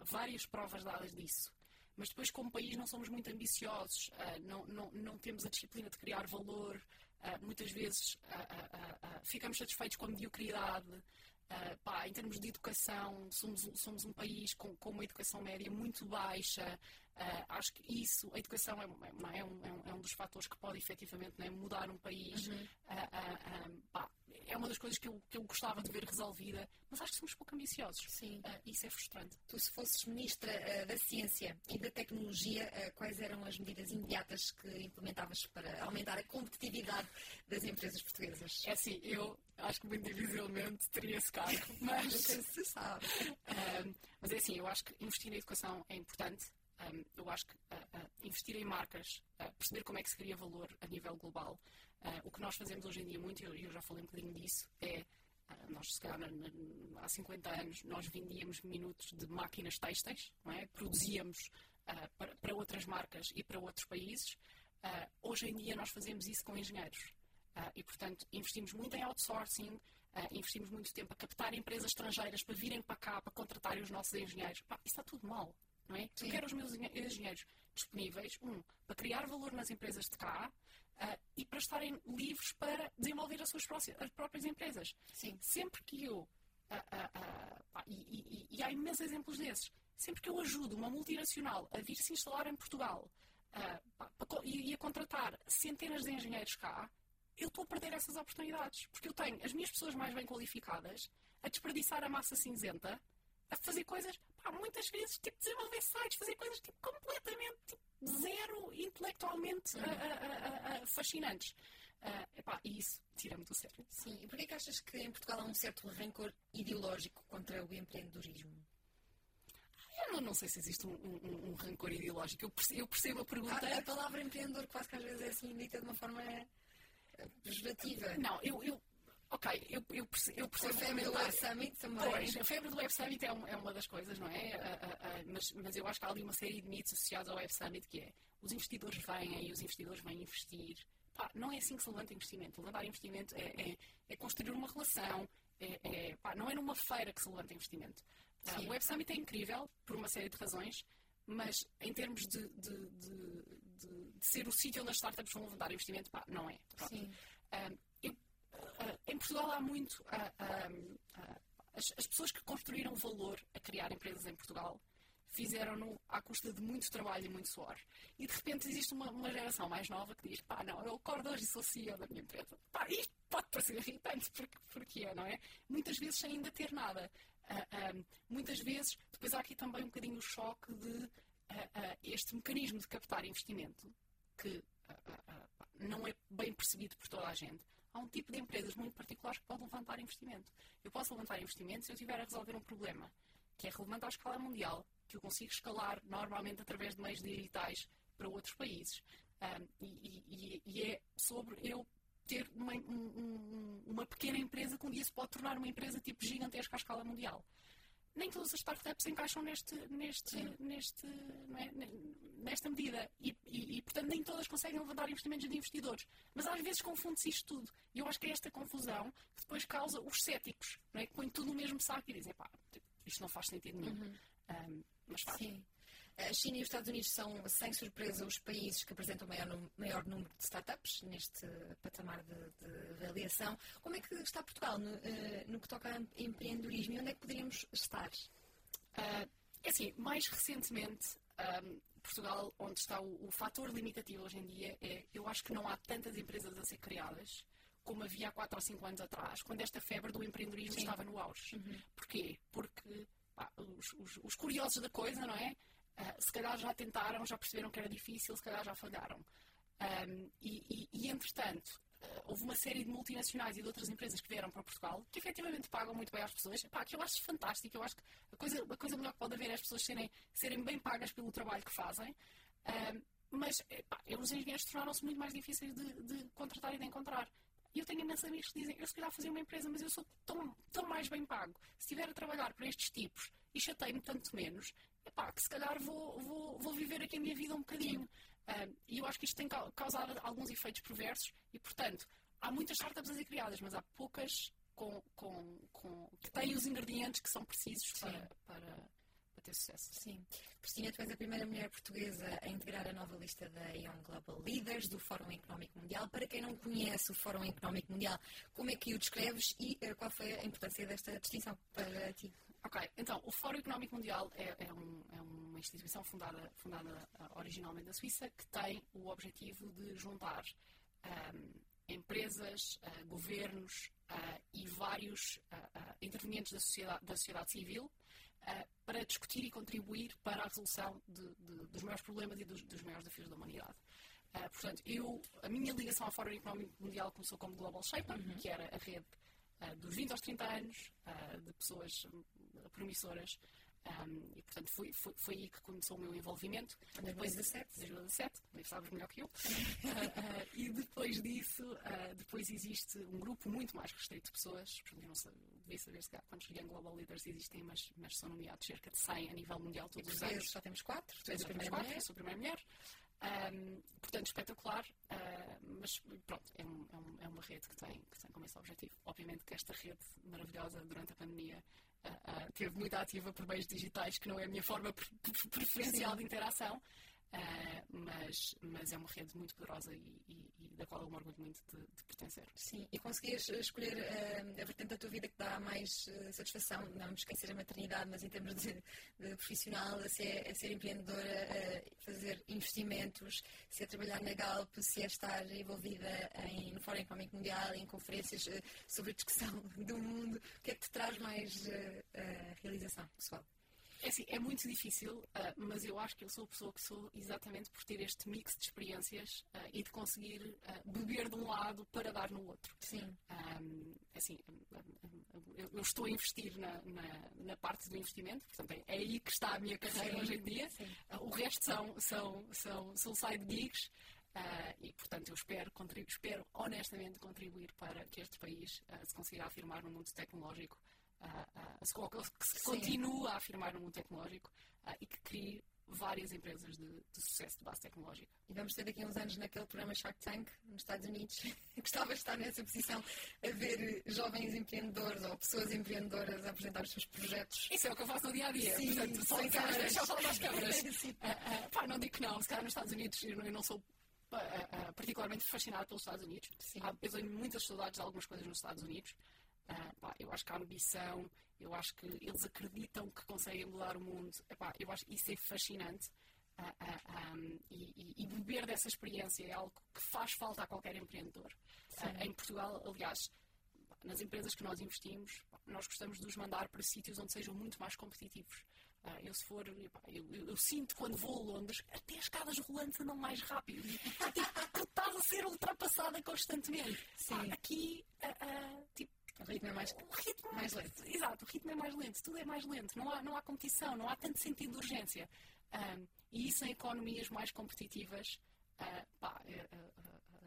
várias provas dadas disso. Mas depois, como país, não somos muito ambiciosos, ah, não, não, não temos a disciplina de criar valor, ah, muitas vezes ah, ficamos satisfeitos com a mediocridade. Pá, em termos de educação, somos, um- somos um país com, com uma educação média muito baixa. Acho que isso, a educação é, é- é, um, é um- é um dos fatores que pode efetivamente não é, mudar um país. Ah, pá, é uma das coisas que eu, que eu gostava de ver resolvida, mas acho que somos pouco ambiciosos. Sim. Ah, isso é frustrante. Tu, se fosses Ministra eh, da Ciência e da Tecnologia, eh, quais eram as medidas imediatas que implementavas para aumentar a competitividade das empresas portuguesas? É assim, eu acho que muito dificilmente teria esse cargo, mas. Nunca se sabe. Mas é assim, eu acho que investir na educação é importante. Um, eu acho que uh, uh, investir em marcas, uh, perceber como é que se cria valor a nível global. Uh, o que nós fazemos hoje em dia muito, e eu, eu já falei um bocadinho disso, é uh, nós, se calhar, há 50 anos, nós vendíamos minutos de máquinas têxteis, é? produzíamos uh, para, para outras marcas e para outros países. Uh, hoje em dia, nós fazemos isso com engenheiros. E, portanto, investimos muito em outsourcing, ah, investimos muito tempo a captar empresas estrangeiras para virem para cá, para contratarem os nossos engenheiros. Pá, isso está tudo mal, não é? Eu quero os meus engen- engenheiros disponíveis, um, para criar valor nas empresas de cá ah, e para estarem livres para desenvolver as suas próximas- as próprias empresas. Sim. Sempre que eu, ah, ah, pá, e, e- e- há imensos exemplos desses, sempre que eu ajudo uma multinacional a vir se instalar em Portugal pá, para e, e a contratar centenas de engenheiros cá, eu estou a perder essas oportunidades. Porque eu tenho as minhas pessoas mais bem qualificadas a desperdiçar a massa cinzenta, a fazer coisas, pá, muitas vezes, tipo, desenvolver sites, fazer coisas tipo, completamente tipo, zero intelectualmente ah, ah, ah, ah, fascinantes. Ah, epá, e isso tira-me do sério. Sim. E porquê que achas que em Portugal há um certo rancor ideológico contra o empreendedorismo? Eu não, não sei se existe um, um- um- um rancor ideológico. Eu percebo, eu percebo a pergunta. A, a palavra empreendedor quase que às vezes é assim dita de uma forma eh, pejorativa. Não, eu. eu ok, eu, eu percebo. Eu A percebo febre do Web Summit também. Pois, a febre do Web Summit é, um- é uma das coisas, não é? Ah, ah, ah, mas, mas eu acho que há ali uma série de mitos associados ao Web Summit que é os investidores vêm e os investidores vêm investir. Pá, não é assim que se levanta investimento. Levantar investimento é, é, é construir uma relação, é, é- pá, não é numa feira que se levanta investimento. Ah, Sim. o Web Summit é incrível por uma série de razões, mas em termos de, de- de- de- ser o sítio onde as startups vão levantar investimento, pá, não é. Pronto. Sim. Ah, eu- ah, em Portugal há muito. ah, ah, ah, as, as pessoas que construíram valor a criar empresas em Portugal fizeram-no à custa de muito trabalho e muito suor. E de repente existe uma, uma geração mais nova que diz: pá, não, eu acordo hoje e sou CEO da minha empresa. Pá, isto pode parecer irritante, porque, porque é, não é? Muitas vezes sem ainda ter nada. Ah, ah, muitas vezes, depois há aqui também um bocadinho o choque de ah, ah, este mecanismo de captar investimento que ah, ah, ah, não é bem percebido por toda a gente. Há um tipo de empresas muito particulares que podem levantar investimento. Eu posso levantar investimento se eu estiver a resolver um problema que é relevante à escala mundial, que eu consigo escalar normalmente através de meios digitais para outros países. Ah, e, e- e é sobre eu ter uma, um- um- uma pequena empresa que um dia se pode tornar uma empresa tipo gigantesca à escala mundial. Nem todas as startups encaixam neste, neste, neste, é? nesta medida. E, e- e, portanto, nem todas conseguem levantar investimentos de investidores. Mas às vezes confunde-se isto tudo. E eu acho que é esta confusão que depois causa os céticos, não é? que põem tudo no mesmo saco e dizem, pá, isto não faz sentido nenhum. Ahm, mas faz. Sim. A China e os Estados Unidos são, sem surpresa, os países que apresentam o maior, maior número de startups neste patamar de, de avaliação. Como é que está Portugal no, eh, no que toca a empreendedorismo e onde é que poderíamos estar? Ah, é assim, mais recentemente ahm, Portugal, onde está o, o fator limitativo hoje em dia, é eu acho que não há tantas empresas a ser criadas como havia há 4 ou 5 anos atrás, quando esta febre do empreendedorismo Sim. estava no auge. Uhum. Porquê? Porque pá, os, os, os, curiosos da coisa, não é? Uh, se calhar já tentaram, já perceberam que era difícil, se calhar já falharam. Um, e, e, e, entretanto, uh, houve uma série de multinacionais e de outras empresas que vieram para Portugal que efetivamente pagam muito bem às pessoas. Pá, que eu acho fantástico. Eu acho que a coisa, a coisa melhor que pode haver é as pessoas serem, serem bem pagas pelo trabalho que fazem. Um, mas pá, os engenheiros tornaram-se muito mais difíceis de, de contratar e de encontrar. E eu tenho imensos amigos que dizem, eu se calhar fazia uma empresa, mas eu sou tão, tão mais bem pago. Se estiver a trabalhar para estes tipos e chatei-me tanto menos, epá, que se calhar vou, vou, vou viver aqui a minha vida um bocadinho. e eu acho que isto tem causado alguns efeitos perversos e, portanto, há muitas startups a ser criadas, mas há poucas com, com, com, que têm os ingredientes que são precisos para, para, ter sucesso. Sim. Cristina, tu és a primeira mulher portuguesa a integrar a nova lista da Young Global Leaders do Fórum Económico Mundial. Para quem não conhece o Fórum Económico Mundial, como é que o descreves e uh, qual foi a importância desta distinção para ti? Ok, então, o Fórum Económico Mundial é, é, um, é uma instituição fundada, fundada uh, originalmente na Suíça que tem o objetivo de juntar um, empresas, uh, governos uh, e vários intervenientes da sociedade, da sociedade civil uh, para discutir e contribuir para a resolução de, de, dos maiores problemas e dos, dos maiores desafios da humanidade. Uh, portanto, eu, a minha ligação ao Fórum Económico Mundial começou como Global Shaper, uhum. que era a rede uh, dos 20 aos 30 anos, de pessoas promissoras um, e, portanto, foi, foi, foi, aí que começou o meu envolvimento. Em 2017? 2017, sabes melhor que eu. uh, uh, e depois disso, uh, depois existe um grupo muito mais restrito de pessoas. Portanto, eu não sei, devia saber se quantos Young Global Leaders existem, mas, mas são nomeados cerca de 100 a nível mundial todos os anos. só temos 4. Tu és a primeira mulher. Sou a primeira mulher. Um, portanto, espetacular, uh, mas pronto, é, um, é, um, é, uma rede que tem, que tem como esse objetivo. Obviamente que esta rede maravilhosa durante a pandemia uh, teve muito ativa por meios digitais, que não é a minha forma preferencial de interação, mas, mas é uma rede muito poderosa e, e, e da qual eu me orgulho muito de, de pertencer. Sim, e conseguias escolher a vertente da tua vida que dá mais satisfação, não esquecer a maternidade, mas em termos de, de profissional, a ser, a ser empreendedora, a fazer investimentos, se é trabalhar na Galp, se é estar envolvida em, no Fórum Económico Mundial, em conferências sobre a discussão do mundo, o que é que te traz mais realização pessoal? É assim, é muito difícil, uh, mas eu acho que eu sou a pessoa que sou exatamente por ter este mix de experiências uh, e de conseguir uh, beber de um lado para dar no outro. Sim. Um, assim, eu, eu, estou a investir na, na, na, parte do investimento, portanto é, é, aí que está a minha carreira Sim. hoje em dia. o resto são, são, são, são side gigs. e, portanto, eu espero, espero honestamente contribuir para que este país se consiga afirmar no mundo tecnológico se, que se continua a afirmar no mundo tecnológico e que crie várias empresas de, de, sucesso de base tecnológica. E vamos ter daqui a uns anos naquele programa Shark Tank nos Estados Unidos. Gostava de estar nessa posição a ver jovens empreendedores ou pessoas empreendedoras a apresentar os seus projetos. Isso é o que eu faço no dia a dia. Sim, Portanto, só em câmaras. Só falar das câmaras. uh, uh, pá, não digo que não. Se calhar nos Estados Unidos eu não, eu não sou uh, particularmente fascinada pelos Estados Unidos. Sim. eu tenho muitas saudades de algumas coisas nos Estados Unidos. Uh, pá, eu acho que a ambição, eu acho que eles acreditam que conseguem mudar o mundo. Epá, eu acho isso é fascinante. Uh, uh, um, e, e, beber dessa experiência é algo que faz falta a qualquer empreendedor. em Portugal, aliás, nas empresas que nós investimos, nós gostamos de os mandar para sítios onde sejam muito mais competitivos. eu, se for, eu, eu, eu, sinto quando vou a Londres, até as escadas rolantes andam mais rápido. tipo, tu estás a ser ultrapassada constantemente. Sim. aqui, tipo, o ritmo é mais, ritmo mais lento. Exato, o ritmo é mais lento, tudo é mais lento, não há, não há competição, não há tanto sentido de urgência. Um, e isso em economias mais competitivas, uh, pá, é,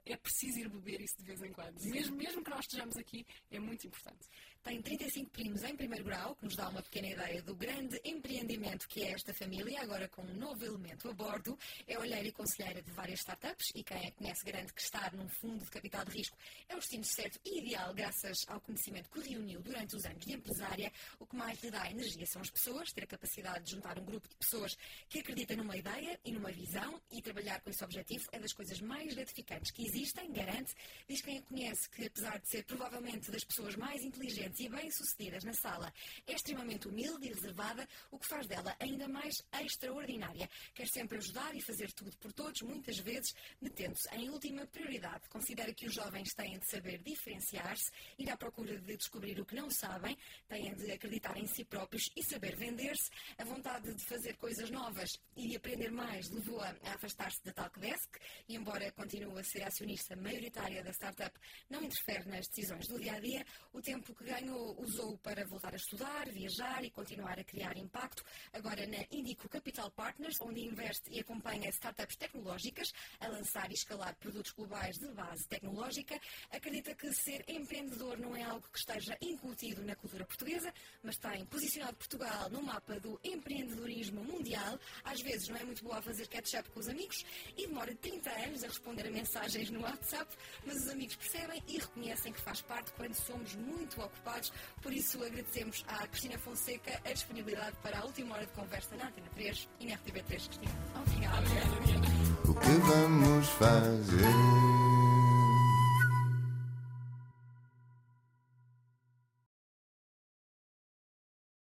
é, é, preciso ir beber isso de vez em quando. Mesmo, mesmo que nós estejamos aqui, é muito importante. Tem 35 primos em primeiro grau, que nos dá uma pequena ideia do grande empreendimento que é esta família, agora com um novo elemento a bordo. É olheira e conselheira de várias startups e quem a conhece garante que estar num fundo de capital de risco é o destino certo e ideal, graças ao conhecimento que reuniu durante os anos de empresária. O que mais lhe dá energia são as pessoas, ter a capacidade de juntar um grupo de pessoas que acreditam numa ideia e numa visão e trabalhar com esse objetivo é das coisas mais gratificantes que existem, garante. Diz quem a conhece que, apesar de ser provavelmente das pessoas mais inteligentes e bem-sucedidas na sala, é extremamente humilde e reservada, o que faz dela ainda mais extraordinária. Quer sempre ajudar e fazer tudo por todos, muitas vezes metendo-se em última prioridade. Considera que os jovens têm de saber diferenciar-se, ir à procura de descobrir o que não sabem, têm de acreditar em si próprios e saber vender-se. A vontade de fazer coisas novas e aprender mais levou-a a afastar-se da Talkdesk e, embora continue a ser acionista maioritária da startup, não interfere nas decisões do dia a dia. O tempo que usou para voltar a estudar, viajar e continuar a criar impacto. Agora na Indico Capital Partners, onde investe e acompanha startups tecnológicas a lançar e escalar produtos globais de base tecnológica, acredita que ser empreendedor não é algo que esteja incutido na cultura portuguesa, mas tem posicionado Portugal no mapa do empreendedorismo mundial. Às vezes não é muito boa a fazer catch-up com os amigos e demora 30 anos a responder a mensagens no WhatsApp, mas os amigos percebem e reconhecem que faz parte quando somos muito Por isso agradecemos à Cristina Fonseca a disponibilidade para a última hora de conversa na Antena 3 e na RTV3, Cristina. Obrigada. O que vamos fazer?